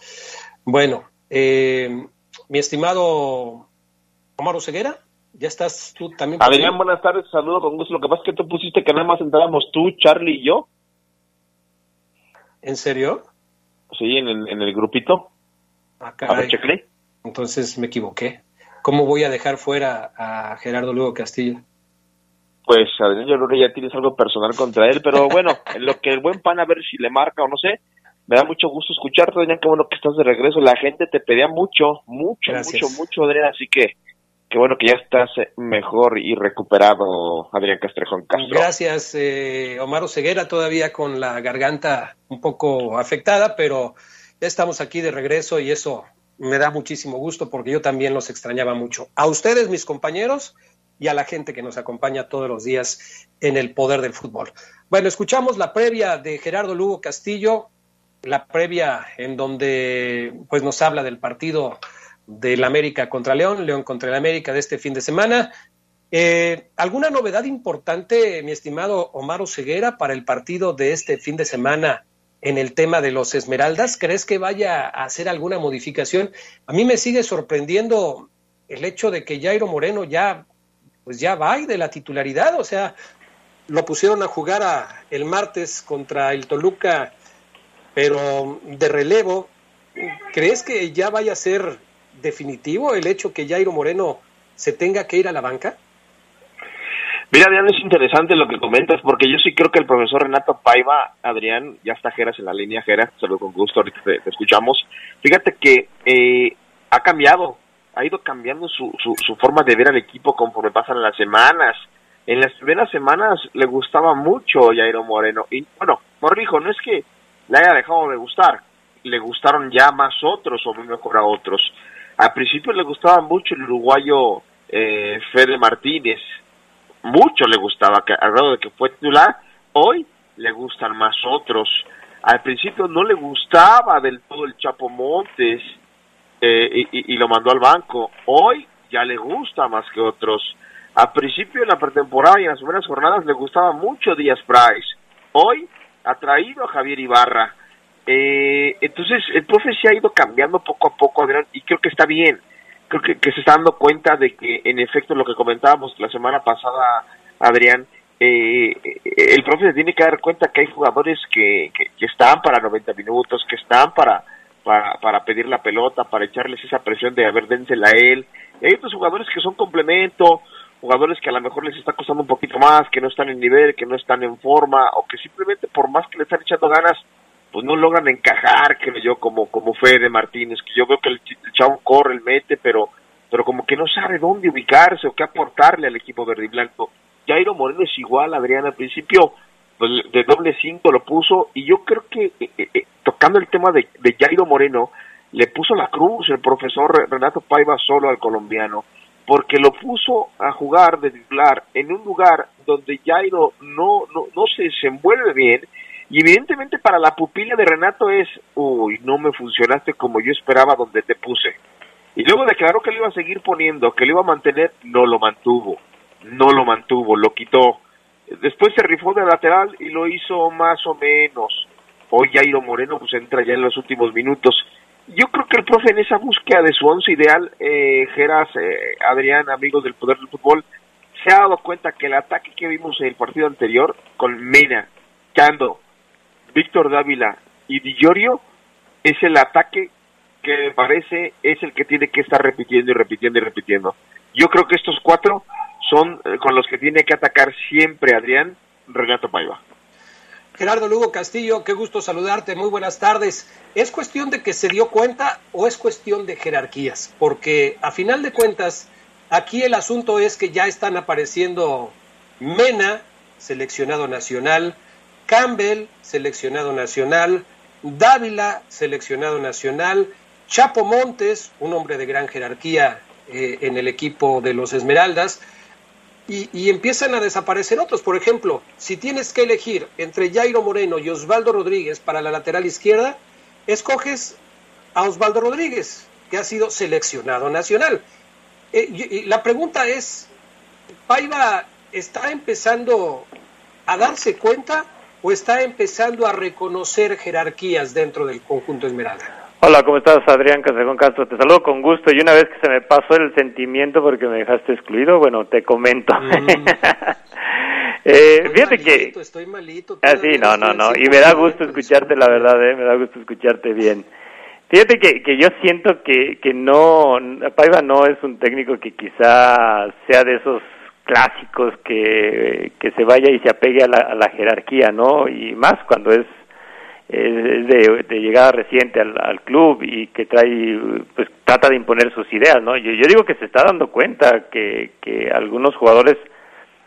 Bueno, eh, mi estimado Omar Ceguera, ¿ya estás tú también? Adrián, buenas tardes, saludo con gusto. Lo que pasa es que tú pusiste que nada más entrábamos tú, Charlie y yo. ¿En serio? Sí, en el, en el grupito. Ah, Entonces me equivoqué. ¿Cómo voy a dejar fuera a Gerardo Lugo Castillo? Pues Adrián, yo creo que ya tienes algo personal contra él, pero bueno, en lo que el buen pan a ver si le marca o no sé, me da mucho gusto escucharte, Adrián, qué bueno que estás de regreso. La gente te pedía mucho, mucho, mucho, mucho, Adrián, así que qué bueno que ya estás eh, mejor y recuperado, Adrián Castrejón Castro. Gracias, eh, Omar Ceguera, todavía con la garganta un poco afectada, pero ya estamos aquí de regreso y eso me da muchísimo gusto porque yo también los extrañaba mucho. A ustedes, mis compañeros, y a la gente que nos acompaña todos los días en el poder del fútbol. Bueno, escuchamos la previa de Gerardo Lugo Castillo, la previa en donde pues nos habla del partido del América contra León, León contra el América de este fin de semana. Eh, ¿Alguna novedad importante, mi estimado Omar Ceguera, para el partido de este fin de semana en el tema de los Esmeraldas? ¿Crees que vaya a hacer alguna modificación? A mí me sigue sorprendiendo el hecho de que Jairo Moreno ya, pues ya va de la titularidad, o sea, lo pusieron a jugar el martes contra el Toluca pero de relevo, ¿crees que ya vaya a ser definitivo el hecho que Jairo Moreno se tenga que ir a la banca? Mira, Adrián, es interesante lo que comentas, porque yo sí creo que el profesor Renato Paiva, Adrián, ya está Geras en la línea, Geras, saludo con gusto, ahorita te, escuchamos. Fíjate que eh, ha cambiado, ha ido cambiando su, su, forma de ver al equipo conforme pasan las semanas. En las primeras semanas le gustaba mucho Jairo Moreno, y bueno, Morrijo, no es que le haya dejado de gustar. Le gustaron ya más otros o mejor a otros. Al principio le gustaba mucho el uruguayo eh, Fede Martínez. Mucho le gustaba, que, al grado de que fue titular. Hoy le gustan más otros. Al principio no le gustaba del todo el Chapo Montes eh, y, lo mandó al banco. Hoy ya le gusta más que otros. Al principio de la pretemporada y en las primeras jornadas le gustaba mucho Díaz Price. Hoy ha traído a Javier Ibarra. Eh, entonces, el profe se ha ido cambiando poco a poco, Adrián, y creo que está bien. Creo que, se está dando cuenta de que, en efecto, lo que comentábamos la semana pasada, Adrián, eh, el profe se tiene que dar cuenta que hay jugadores que, que, están para 90 minutos, que están para, para, para, pedir la pelota, para echarles esa presión de haber dénsela a él. hay otros jugadores que son complemento, jugadores que a lo mejor les está costando un poquito más, que no están en nivel, que no están en forma, o que simplemente por más que le están echando ganas, pues no logran encajar, creo yo, como, como fue de Martínez, que yo veo que el, chavo corre, el mete, pero, pero como que no sabe dónde ubicarse o qué aportarle al equipo verde y blanco. Jairo Moreno es igual, Adrián, al principio pues, de doble cinco lo puso, y yo creo que eh, eh, eh, tocando el tema de, de Jairo Moreno, le puso la cruz el profesor Renato Paiva solo al colombiano porque lo puso a jugar de titular en un lugar donde Jairo no, no, no se desenvuelve bien y evidentemente para la pupila de Renato es, uy, no me funcionaste como yo esperaba donde te puse. Y luego declaró que le iba a seguir poniendo, que le iba a mantener, no lo mantuvo, no lo mantuvo, lo quitó. Después se rifó de lateral y lo hizo más o menos. Hoy Jairo Moreno pues entra ya en los últimos minutos yo creo que el profe en esa búsqueda de su once ideal, eh, Geras, eh, Adrián, amigos del poder del fútbol, se ha dado cuenta que el ataque que vimos en el partido anterior con Mena, Cando, Víctor Dávila y Di es el ataque que me parece es el que tiene que estar repitiendo y repitiendo y repitiendo. Yo creo que estos cuatro son eh, con los que tiene que atacar siempre Adrián Renato Paiva. Gerardo Lugo Castillo, qué gusto saludarte, muy buenas tardes. ¿Es cuestión de que se dio cuenta o es cuestión de jerarquías? Porque a final de cuentas, aquí el asunto es que ya están apareciendo Mena, seleccionado nacional, Campbell, seleccionado nacional, Dávila, seleccionado nacional, Chapo Montes, un hombre de gran jerarquía eh, en el equipo de los Esmeraldas, y, empiezan a desaparecer otros. Por ejemplo, si tienes que elegir entre Jairo Moreno y Osvaldo Rodríguez para la lateral izquierda, escoges a Osvaldo Rodríguez, que ha sido seleccionado nacional. Eh, y la pregunta es, ¿Paiva está empezando a darse cuenta o está empezando a reconocer jerarquías dentro del conjunto Esmeralda? Hola, ¿cómo estás, Adrián Casegón Castro? Te saludo con gusto y una vez que se me pasó el sentimiento porque me dejaste excluido, bueno, te comento. Mm. eh, fíjate que... Estoy malito. Ah, sí, no, no, no. Y me da gusto escucharte, la verdad, ¿eh? Me da gusto escucharte bien. Fíjate que, que yo siento que, que no, Paiva no es un técnico que quizá sea de esos clásicos que, que se vaya y se apegue a la, a la jerarquía, ¿no? Y más cuando es es de, de, llegada reciente al, club y que trae, pues trata de imponer sus ideas, ¿no? Yo, yo digo que se está dando cuenta que, que algunos jugadores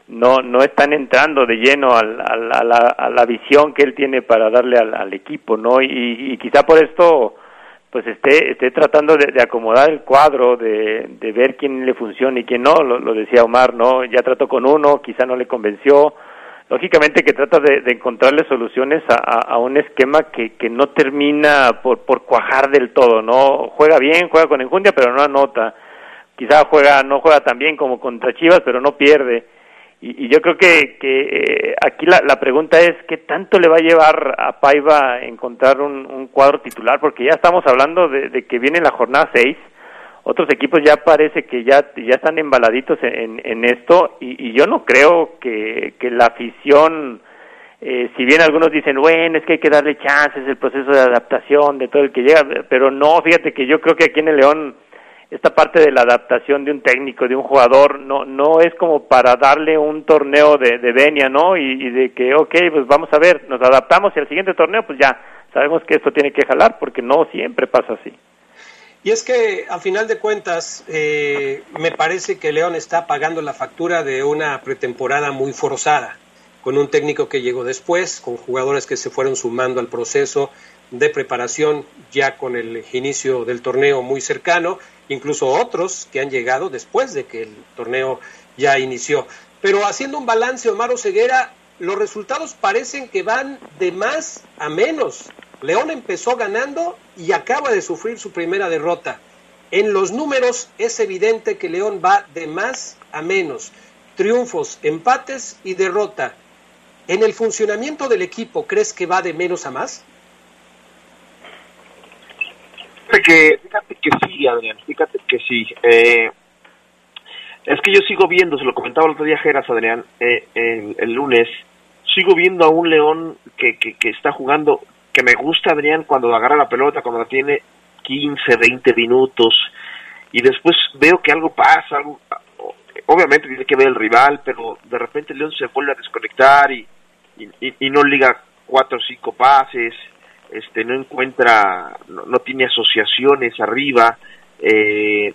no no están entrando de lleno al, al, a, la, a, la, visión que él tiene para darle al, al equipo, ¿no? Y, y, quizá por esto pues esté esté tratando de, de acomodar el cuadro, de, de, ver quién le funciona y quién no, lo, lo decía Omar, ¿no? Ya trató con uno, quizá no le convenció, lógicamente que trata de, encontrarle soluciones a, un esquema que, que no termina por, por cuajar del todo, ¿no? Juega bien, juega con enjundia, pero no anota. Quizá juega, no juega tan bien como contra Chivas, pero no pierde. Y, yo creo que, que eh, aquí la, la, pregunta es, ¿qué tanto le va a llevar a Paiva encontrar un, un cuadro titular? Porque ya estamos hablando de, de que viene la jornada 6 otros equipos ya parece que ya, ya están embaladitos en, en esto y, y, yo no creo que, que la afición, eh, si bien algunos dicen, bueno, es que hay que darle chances, el proceso de adaptación de todo el que llega, pero no, fíjate que yo creo que aquí en el León esta parte de la adaptación de un técnico, de un jugador, no no es como para darle un torneo de, de venia, ¿no? Y, y de que, ok, pues vamos a ver, nos adaptamos y al siguiente torneo, pues ya sabemos que esto tiene que jalar, porque no siempre pasa así. Y es que, a final de cuentas, eh, me parece que León está pagando la factura de una pretemporada muy forzada, con un técnico que llegó después, con jugadores que se fueron sumando al proceso de preparación ya con el inicio del torneo muy cercano, incluso otros que han llegado después de que el torneo ya inició. Pero haciendo un balance, Omar Ceguera, los resultados parecen que van de más a menos. León empezó ganando y acaba de sufrir su primera derrota. En los números es evidente que León va de más a menos. Triunfos, empates y derrota. ¿En el funcionamiento del equipo crees que va de menos a más? Que, fíjate que sí, Adrián, fíjate que sí. Eh, es que yo sigo viendo, se lo comentaba el otro día Geras, Adrián, eh, el, lunes, sigo viendo a un León que, que está jugando que me gusta Adrián cuando agarra la pelota, cuando la tiene 15, 20 minutos y después veo que algo pasa, algo, obviamente tiene que ver el rival, pero de repente León se vuelve a desconectar y, no liga cuatro o cinco pases, este no encuentra, no, tiene asociaciones arriba, eh,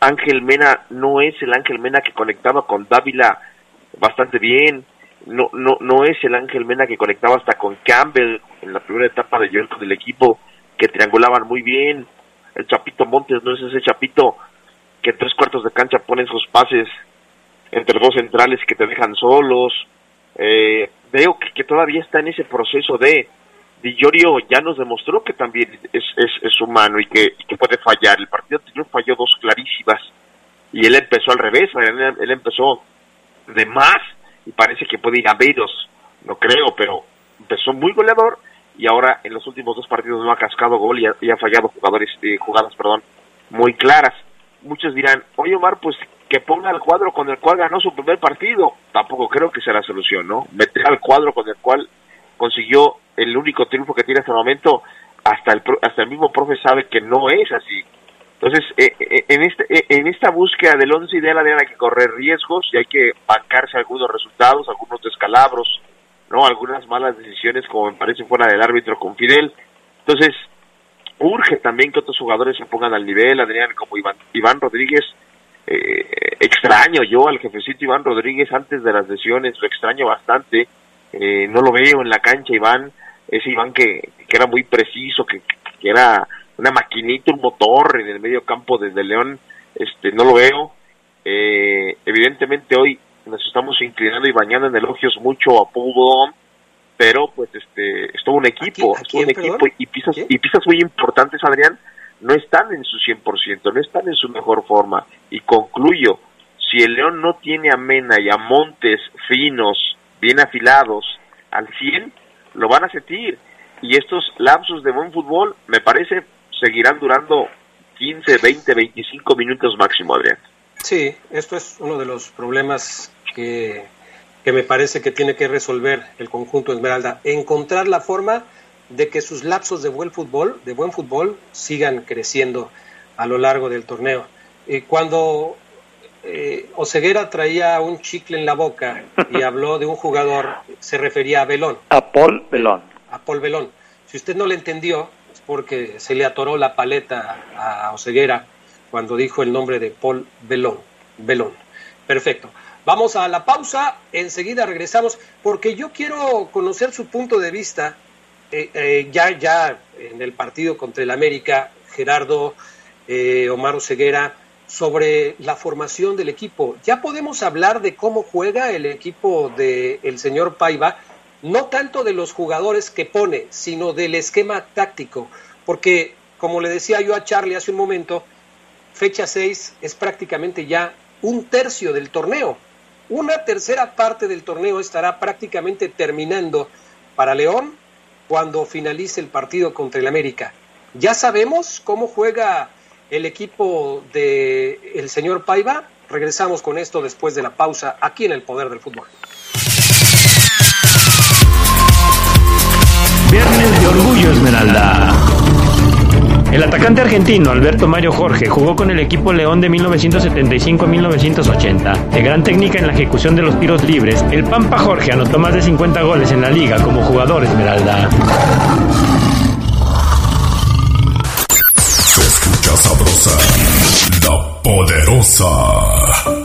Ángel Mena no es el Ángel Mena que conectaba con Dávila bastante bien, no, no, no es el Ángel Mena que conectaba hasta con Campbell en la primera etapa de Joel del equipo, que triangulaban muy bien. El Chapito Montes no es ese Chapito que en tres cuartos de cancha ponen sus pases entre dos centrales que te dejan solos. Eh, veo que, todavía está en ese proceso de Di ya nos demostró que también es, es, es humano y que, y que puede fallar. El partido anterior falló dos clarísimas y él empezó al revés, él empezó de más y parece que puede ir a Beiros, no creo, pero empezó muy goleador y ahora en los últimos dos partidos no ha cascado gol y ha, fallado jugadores eh, jugadas perdón muy claras. Muchos dirán oye Omar pues que ponga el cuadro con el cual ganó su primer partido tampoco creo que sea la solución no meter al cuadro con el cual consiguió el único triunfo que tiene hasta el momento hasta el hasta el mismo profe sabe que no es así entonces, eh, eh, en, este, eh, en esta búsqueda del once ideal hay que correr riesgos y hay que bancarse algunos resultados, algunos descalabros, no algunas malas decisiones como me parece fuera del árbitro con Fidel. Entonces, urge también que otros jugadores se pongan al nivel, Adrián, como Iván, Iván Rodríguez. extraño yo al jefecito Iván Rodríguez antes de las lesiones, lo extraño bastante. no lo veo en la cancha, Iván. Es Iván que, que era muy preciso, que, que era una maquinita, un motor en el medio campo de, de León, este, no lo veo. Eh, evidentemente hoy nos estamos inclinando y bañando en elogios mucho a Paul pero pues este, es todo un equipo, es todo un equipo y piezas, y piezas muy importantes, Adrián, no están en su 100%, no están en su mejor forma. Y concluyo, si el León no tiene a Mena y a Montes finos, bien afilados, al 100, lo van a sentir. Y estos lapsos de buen fútbol, me parece, seguirán durando 15, 20, 25 minutos máximo, Adrián. Sí, esto es uno de los problemas que, que me parece que tiene que resolver el conjunto Esmeralda. Encontrar la forma de que sus lapsos de buen fútbol, de buen fútbol, sigan creciendo a lo largo del torneo. Eh, cuando eh, Oseguera traía un chicle en la boca y habló de un jugador, se refería a Belón. A Paul Belón. A Paul Belón. Si usted no le entendió, porque se le atoró la paleta a Oseguera cuando dijo el nombre de Paul Belón. Belón. Perfecto. Vamos a la pausa, enseguida regresamos, porque yo quiero conocer su punto de vista eh, eh, ya, ya en el partido contra el América, Gerardo, eh, Omar Ceguera, sobre la formación del equipo. Ya podemos hablar de cómo juega el equipo del señor Paiva, no tanto de los jugadores que pone, sino del esquema táctico, porque como le decía yo a Charlie hace un momento, fecha 6 es prácticamente ya un tercio del torneo. Una tercera parte del torneo estará prácticamente terminando para León cuando finalice el partido contra el América. Ya sabemos cómo juega el equipo de el señor Paiva. Regresamos con esto después de la pausa aquí en el Poder del Fútbol. Viernes de Orgullo Esmeralda. El atacante argentino Alberto Mario Jorge jugó con el equipo León de 1975 a 1980. De gran técnica en la ejecución de los tiros libres, el Pampa Jorge anotó más de 50 goles en la liga como jugador esmeralda. Se escucha sabrosa, la poderosa.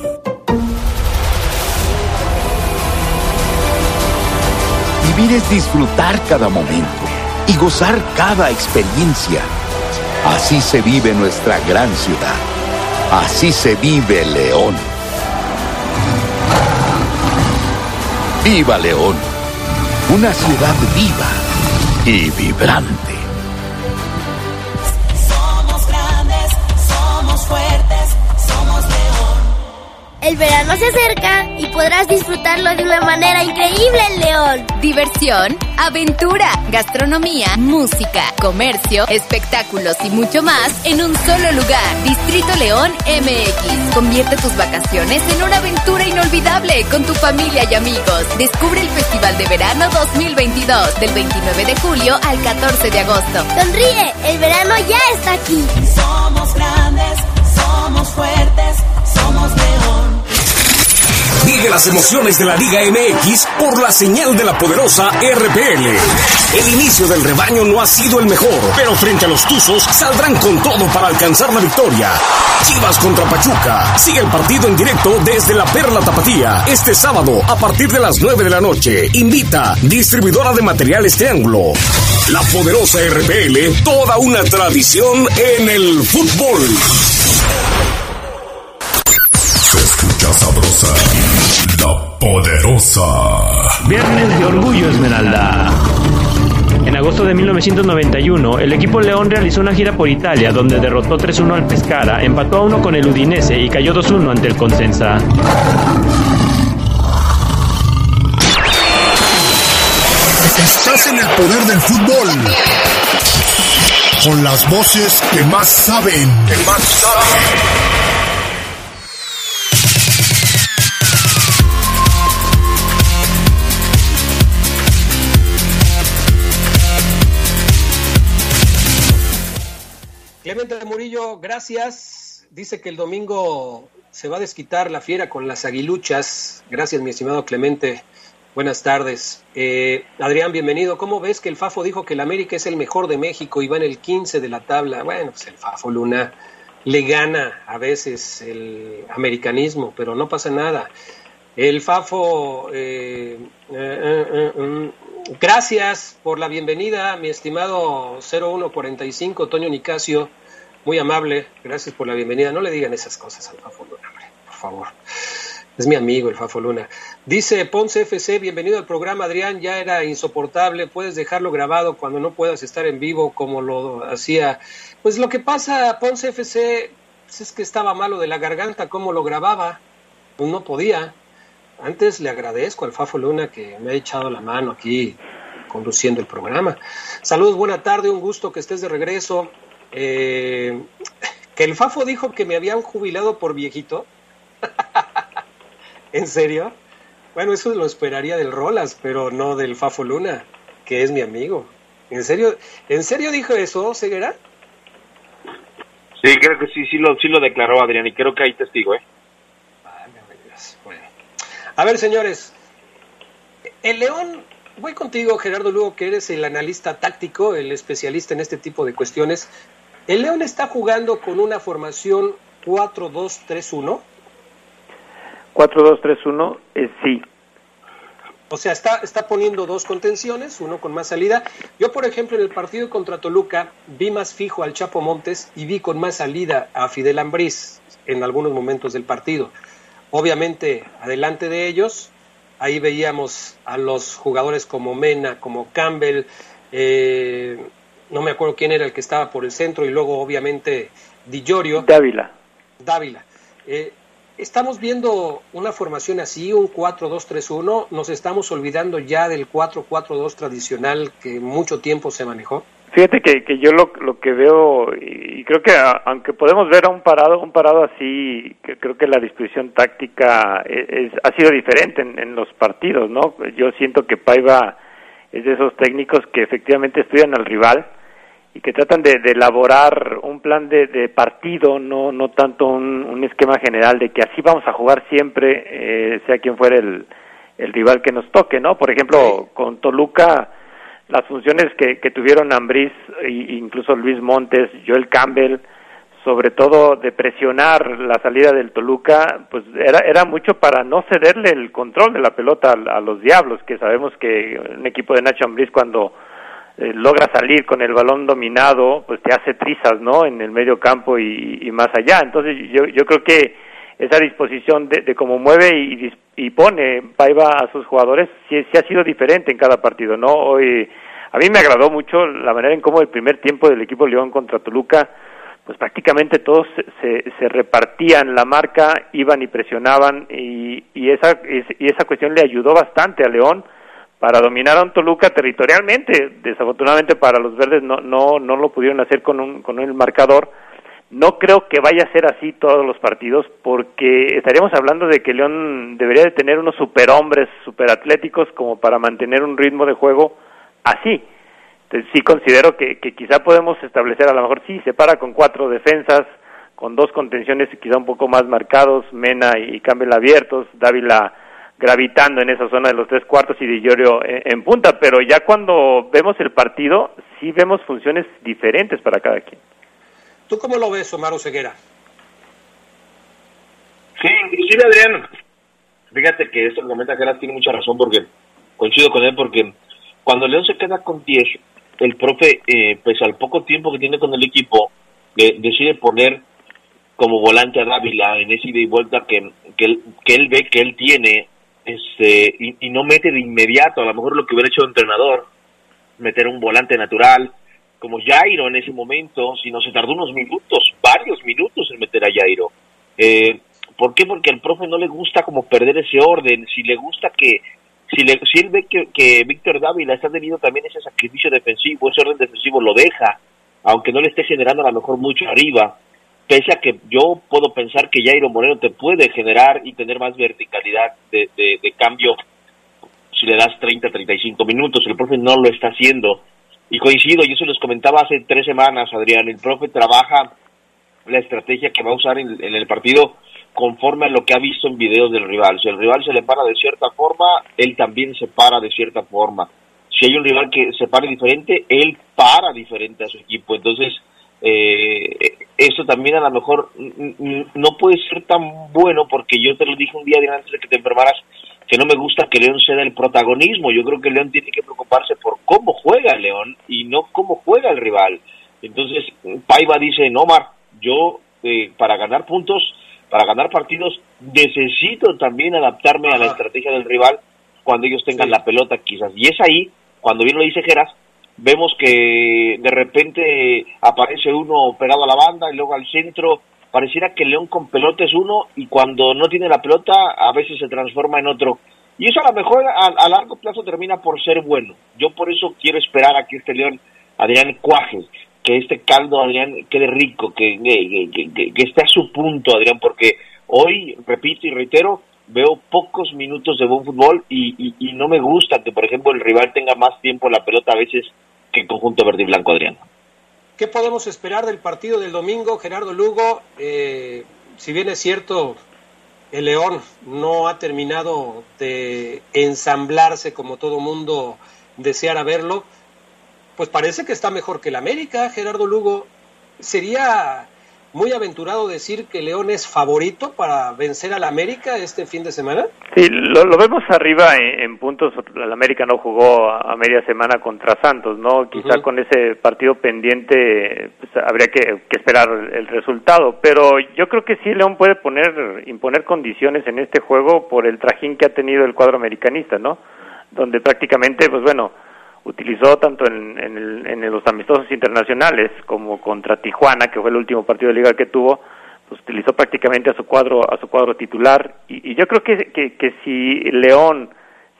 Vivir es disfrutar cada momento y gozar cada experiencia. Así se vive nuestra gran ciudad. Así se vive León. Viva León. Una ciudad viva y vibrante. El verano se acerca y podrás disfrutarlo de una manera increíble en León. Diversión, aventura, gastronomía, música, comercio, espectáculos y mucho más en un solo lugar. Distrito León MX. Convierte tus vacaciones en una aventura inolvidable con tu familia y amigos. Descubre el Festival de Verano 2022 del 29 de julio al 14 de agosto. Sonríe, el verano ya está aquí. Somos grandes, somos fuertes, somos León. Vive las emociones de la Liga MX por la señal de la poderosa RPL. El inicio del rebaño no ha sido el mejor, pero frente a los Tuzos saldrán con todo para alcanzar la victoria. Chivas contra Pachuca. Sigue el partido en directo desde la Perla Tapatía este sábado a partir de las 9 de la noche. Invita distribuidora de materiales Triángulo. La poderosa RPL, toda una tradición en el fútbol. Se escucha sabrosa, la poderosa. Viernes de Orgullo Esmeralda. En agosto de 1991, el equipo León realizó una gira por Italia donde derrotó 3-1 al Pescara, empató a 1 con el Udinese y cayó 2-1 ante el Consensa. Estás en el poder del fútbol. Con las voces que más saben. Que más saben. Clemente Murillo, gracias. Dice que el domingo se va a desquitar la fiera con las aguiluchas. Gracias, mi estimado Clemente. Buenas tardes. Eh, Adrián, bienvenido. ¿Cómo ves que el Fafo dijo que el América es el mejor de México y va en el 15 de la tabla? Bueno, pues el Fafo Luna le gana a veces el americanismo, pero no pasa nada. El Fafo eh, eh, Gracias por la bienvenida, mi estimado 0145, Toño Nicasio. Muy amable, gracias por la bienvenida. No le digan esas cosas al Fafo Luna, por favor. Es mi amigo el Fafo Luna. Dice Ponce FC, bienvenido al programa, Adrián. Ya era insoportable, puedes dejarlo grabado cuando no puedas estar en vivo como lo hacía. Pues lo que pasa, Ponce FC, pues es que estaba malo de la garganta, ¿cómo lo grababa? Pues no podía. Antes le agradezco al Fafo Luna que me ha echado la mano aquí conduciendo el programa. Saludos, buena tarde, un gusto que estés de regreso. Eh, que el Fafo dijo que me habían jubilado por viejito. ¿En serio? Bueno, eso lo esperaría del Rolas, pero no del Fafo Luna, que es mi amigo. ¿En serio, ¿en serio dijo eso, Ceguera? Sí, creo que sí, sí lo, sí lo declaró Adrián y creo que hay testigo, ¿eh? Bueno. A ver, señores, el León, voy contigo, Gerardo Lugo, que eres el analista táctico, el especialista en este tipo de cuestiones. El León está jugando con una formación 4-2-3-1. 4-2-3-1, eh, sí. O sea, está, está poniendo dos contenciones, uno con más salida. Yo, por ejemplo, en el partido contra Toluca, vi más fijo al Chapo Montes y vi con más salida a Fidel Ambriz en algunos momentos del partido. Obviamente, adelante de ellos, ahí veíamos a los jugadores como Mena, como Campbell, eh, no me acuerdo quién era el que estaba por el centro, y luego, obviamente, Di Llorio. Dávila. Dávila. Eh, estamos viendo una formación así, un 4-2-3-1. Nos estamos olvidando ya del 4-4-2 tradicional que mucho tiempo se manejó. Fíjate que, que yo lo, lo que veo, y creo que a- aunque podemos ver a un parado, un parado así, que creo que la disposición táctica es, es- ha sido diferente en, en los partidos, ¿no? Yo siento que Paiva es de esos técnicos que efectivamente estudian al rival y que tratan de, de elaborar un plan de, de partido, no, no tanto un, un esquema general de que así vamos a jugar siempre, eh, sea quien fuera el, el rival que nos toque, ¿no? Por ejemplo, con Toluca, las funciones que, que tuvieron Ambriz e incluso Luis Montes, Joel Campbell, sobre todo de presionar la salida del Toluca, pues era, era mucho para no cederle el control de la pelota a, a los Diablos, que sabemos que un equipo de Nacho Ambriz cuando eh, logra salir con el balón dominado, pues te hace trizas, ¿no? En el medio campo y, más allá. Entonces yo, yo creo que esa disposición de, de cómo mueve y, y pone Paiva a sus jugadores sí, sí ha sido diferente en cada partido, ¿no? Hoy a mí me agradó mucho la manera en cómo el primer tiempo del equipo León contra Toluca, pues prácticamente todos se, se, repartían la marca, iban y presionaban y, y esa y esa cuestión le ayudó bastante a León para dominar a un Toluca territorialmente. Desafortunadamente para los verdes no no no lo pudieron hacer con un con el marcador. No creo que vaya a ser así todos los partidos porque estaríamos hablando de que León debería de tener unos superhombres, superatléticos como para mantener un ritmo de juego así. Entonces sí considero que, que quizá podemos establecer a lo mejor sí, se para con cuatro defensas, con dos contenciones quizá un poco más marcados, Mena y Campbell abiertos, Dávila gravitando en esa zona de los tres cuartos y Di Llorio en, en punta, pero ya cuando vemos el partido sí vemos funciones diferentes para cada quien. ¿Tú cómo lo ves, Omar Ceguera? Sí, inclusive Adrián, fíjate que esto que comenta Geras tiene mucha razón porque coincido con él porque cuando León se queda con 10, el profe, eh, pues al poco tiempo que tiene con el equipo, decide poner como volante a Dávila en ese ida y vuelta que, que, él, ve que él tiene este y, no mete de inmediato, a lo mejor lo que hubiera hecho el entrenador, meter un volante natural, como Jairo en ese momento, si no se tardó unos minutos, varios minutos en meter a Jairo. Eh, ¿Por qué? Porque al profe no le gusta como perder ese orden, si le gusta que, si, le, si él ve que, que Víctor Dávila está teniendo también ese sacrificio defensivo, ese orden defensivo lo deja, aunque no le esté generando a lo mejor mucho arriba, pese a que yo puedo pensar que Jairo Moreno te puede generar y tener más verticalidad de, de, cambio si le das 30, 35 minutos, el profe no lo está haciendo. Y coincido, y eso les comentaba hace tres semanas, Adrián, el profe trabaja la estrategia que va a usar en el partido conforme a lo que ha visto en videos del rival. Si el rival se le para de cierta forma, él también se para de cierta forma. Si hay un rival que se pare diferente, él para diferente a su equipo. Entonces, eh, eso también a lo mejor no puede ser tan bueno porque yo te lo dije un día antes de que te enfermaras, que no me gusta que León ceda el protagonismo. Yo creo que León tiene que preocuparse por cómo juega León y no cómo juega el rival. Entonces, Paiva dice, no, Mar, yo eh, para ganar puntos, para ganar partidos, necesito también adaptarme a la estrategia del rival cuando ellos tengan la pelota, quizás. Y es ahí, cuando bien lo dice Geras, vemos que de repente aparece uno pegado a la banda y luego al centro. Pareciera que León con pelota es uno y cuando no tiene la pelota a veces se transforma en otro. Y eso a lo mejor a, a largo plazo termina por ser bueno. Yo por eso quiero esperar a que este León, Adrián, cuaje, que este caldo, Adrián, quede rico, que, que, que, que esté a su punto, Adrián, porque hoy, repito y reitero, veo pocos minutos de buen fútbol y, y, no me gusta que, por ejemplo, el rival tenga más tiempo la pelota a veces que el conjunto verde y blanco, Adrián. ¿Qué podemos esperar del partido del domingo, Gerardo Lugo? Eh, si bien es cierto, el León no ha terminado de ensamblarse como todo mundo deseara verlo, pues parece que está mejor que el América, Gerardo Lugo. Sería muy aventurado decir que León es favorito para vencer al América este fin de semana? Sí, lo, lo vemos arriba en, en, puntos. El América no jugó a, a, media semana contra Santos, ¿no? Quizá uh -huh. con ese partido pendiente pues, habría que, que, esperar el resultado. Pero yo creo que sí, León puede poner, imponer condiciones en este juego por el trajín que ha tenido el cuadro americanista, ¿no? Donde prácticamente, pues bueno, utilizó tanto en, en, el, en, los amistosos internacionales como contra Tijuana, que fue el último partido de liga que tuvo, pues utilizó prácticamente a su cuadro a su cuadro titular y, y yo creo que, que, que, si León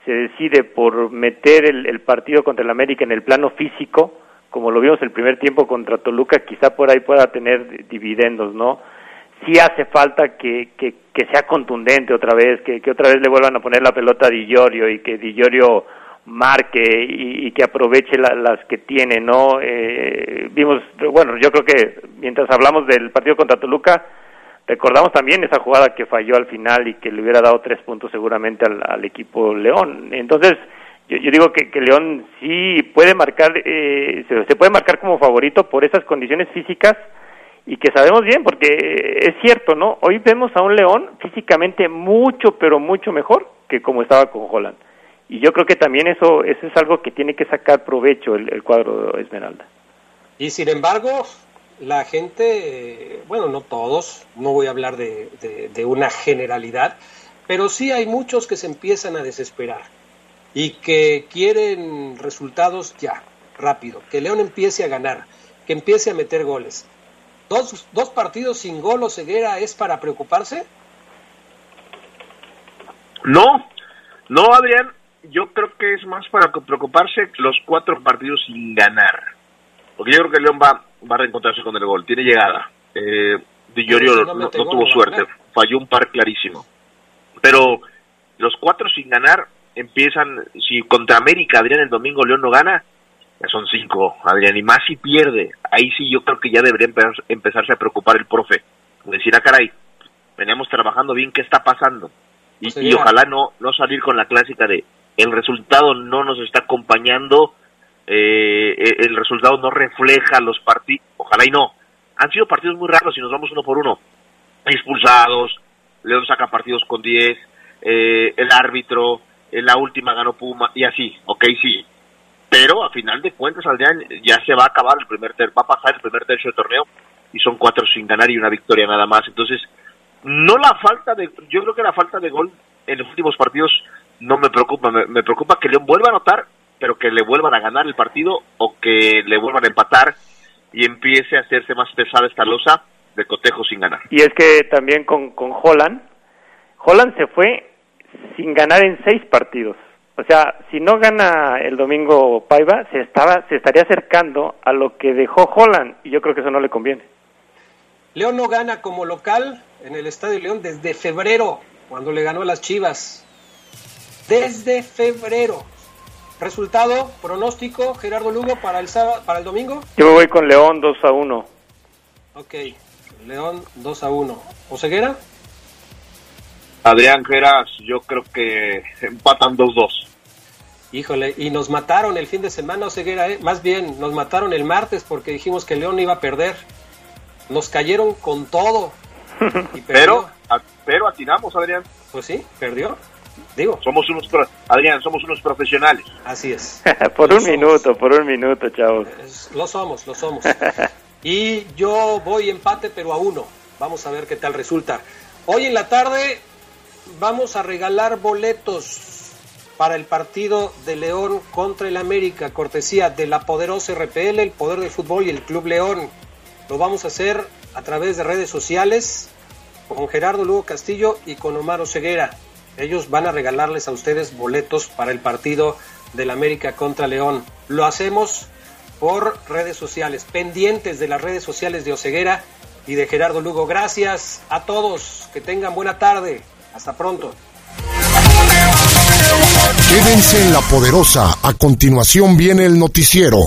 se decide por meter el, partido contra el América en el plano físico, como lo vimos el primer tiempo contra Toluca, quizá por ahí pueda tener dividendos, ¿no? Sí hace falta que, que, que sea contundente otra vez, que, que otra vez le vuelvan a poner la pelota a Di Llorio y que Di Llorio marque y, y que aproveche la, las que tiene, ¿no? Eh, vimos, bueno, yo creo que mientras hablamos del partido contra Toluca, recordamos también esa jugada que falló al final y que le hubiera dado tres puntos seguramente al, equipo León. Entonces, yo, yo digo que, que, León sí puede marcar, eh, se, se puede marcar como favorito por esas condiciones físicas y que sabemos bien, porque es cierto, ¿no? Hoy vemos a un León físicamente mucho, pero mucho mejor que como estaba con Holland y yo creo que también eso, eso es algo que tiene que sacar provecho el, el cuadro Esmeralda. Y sin embargo, la gente, bueno, no todos, no voy a hablar de, de, de, una generalidad, pero sí hay muchos que se empiezan a desesperar y que quieren resultados ya, rápido, que León empiece a ganar, que empiece a meter goles. ¿Dos, dos partidos sin gol o ceguera es para preocuparse? No, no, Adrián, yo creo que es más para preocuparse los cuatro partidos sin ganar. Porque yo creo que León va, va a reencontrarse con el gol. Tiene llegada. Eh, Di Llorio no, tuvo suerte. Falló un par clarísimo. Pero los cuatro sin ganar empiezan. Si contra América, Adrián, el domingo León no gana, ya son cinco, Adrián. Y más si pierde. Ahí sí yo creo que ya debería empezarse a preocupar el profe. Decir, ah, caray, veníamos trabajando bien, ¿qué está pasando? Y, y ojalá no, no salir con la clásica de el resultado no nos está acompañando, eh, el resultado no refleja los partidos, ojalá y no. Han sido partidos muy raros y nos vamos uno por uno. Expulsados, León saca partidos con 10, eh, el árbitro, en la última ganó Puma, y así, ok, sí. Pero a final de cuentas, Adrián, ya se va a acabar el primer ter va a pasar el primer tercio del torneo y son cuatro sin ganar y una victoria nada más. Entonces, no la falta de, yo creo que la falta de gol en los últimos partidos no me preocupa, me, me, preocupa que León vuelva a anotar, pero que le vuelvan a ganar el partido o que le vuelvan a empatar y empiece a hacerse más pesada esta losa de cotejo sin ganar. Y es que también con, con Holland, Holland se fue sin ganar en seis partidos. O sea, si no gana el domingo Paiva, se estaba, se estaría acercando a lo que dejó Holland, y yo creo que eso no le conviene. León no gana como local en el Estadio León desde febrero, cuando le ganó a las Chivas desde febrero. Resultado, pronóstico, Gerardo Lugo para el sábado, para el domingo. Yo voy con León 2 a 1. Ok, León 2 a 1. ¿Oseguera? Adrián Geras, yo creo que empatan 2-2. Híjole, y nos mataron el fin de semana, Oseguera, ¿eh? más bien nos mataron el martes porque dijimos que León iba a perder. Nos cayeron con todo. Y pero, a, pero atinamos, Adrián. Pues sí, perdió. Digo. Somos unos, Adrián, somos unos profesionales. Así es. por un minuto, por un minuto, chavos. Lo somos, lo somos. y yo voy empate, pero a uno. Vamos a ver qué tal resulta. Hoy en la tarde vamos a regalar boletos para el partido de León contra el América, cortesía de la poderosa RPL, el Poder del Fútbol y el Club León. Lo vamos a hacer a través de redes sociales con Gerardo Lugo Castillo y con Omar Ceguera. Ellos van a regalarles a ustedes boletos para el partido del América contra León. Lo hacemos por redes sociales, pendientes de las redes sociales de Oceguera y de Gerardo Lugo. Gracias a todos, que tengan buena tarde. Hasta pronto. Quédense en la poderosa. A continuación viene el noticiero.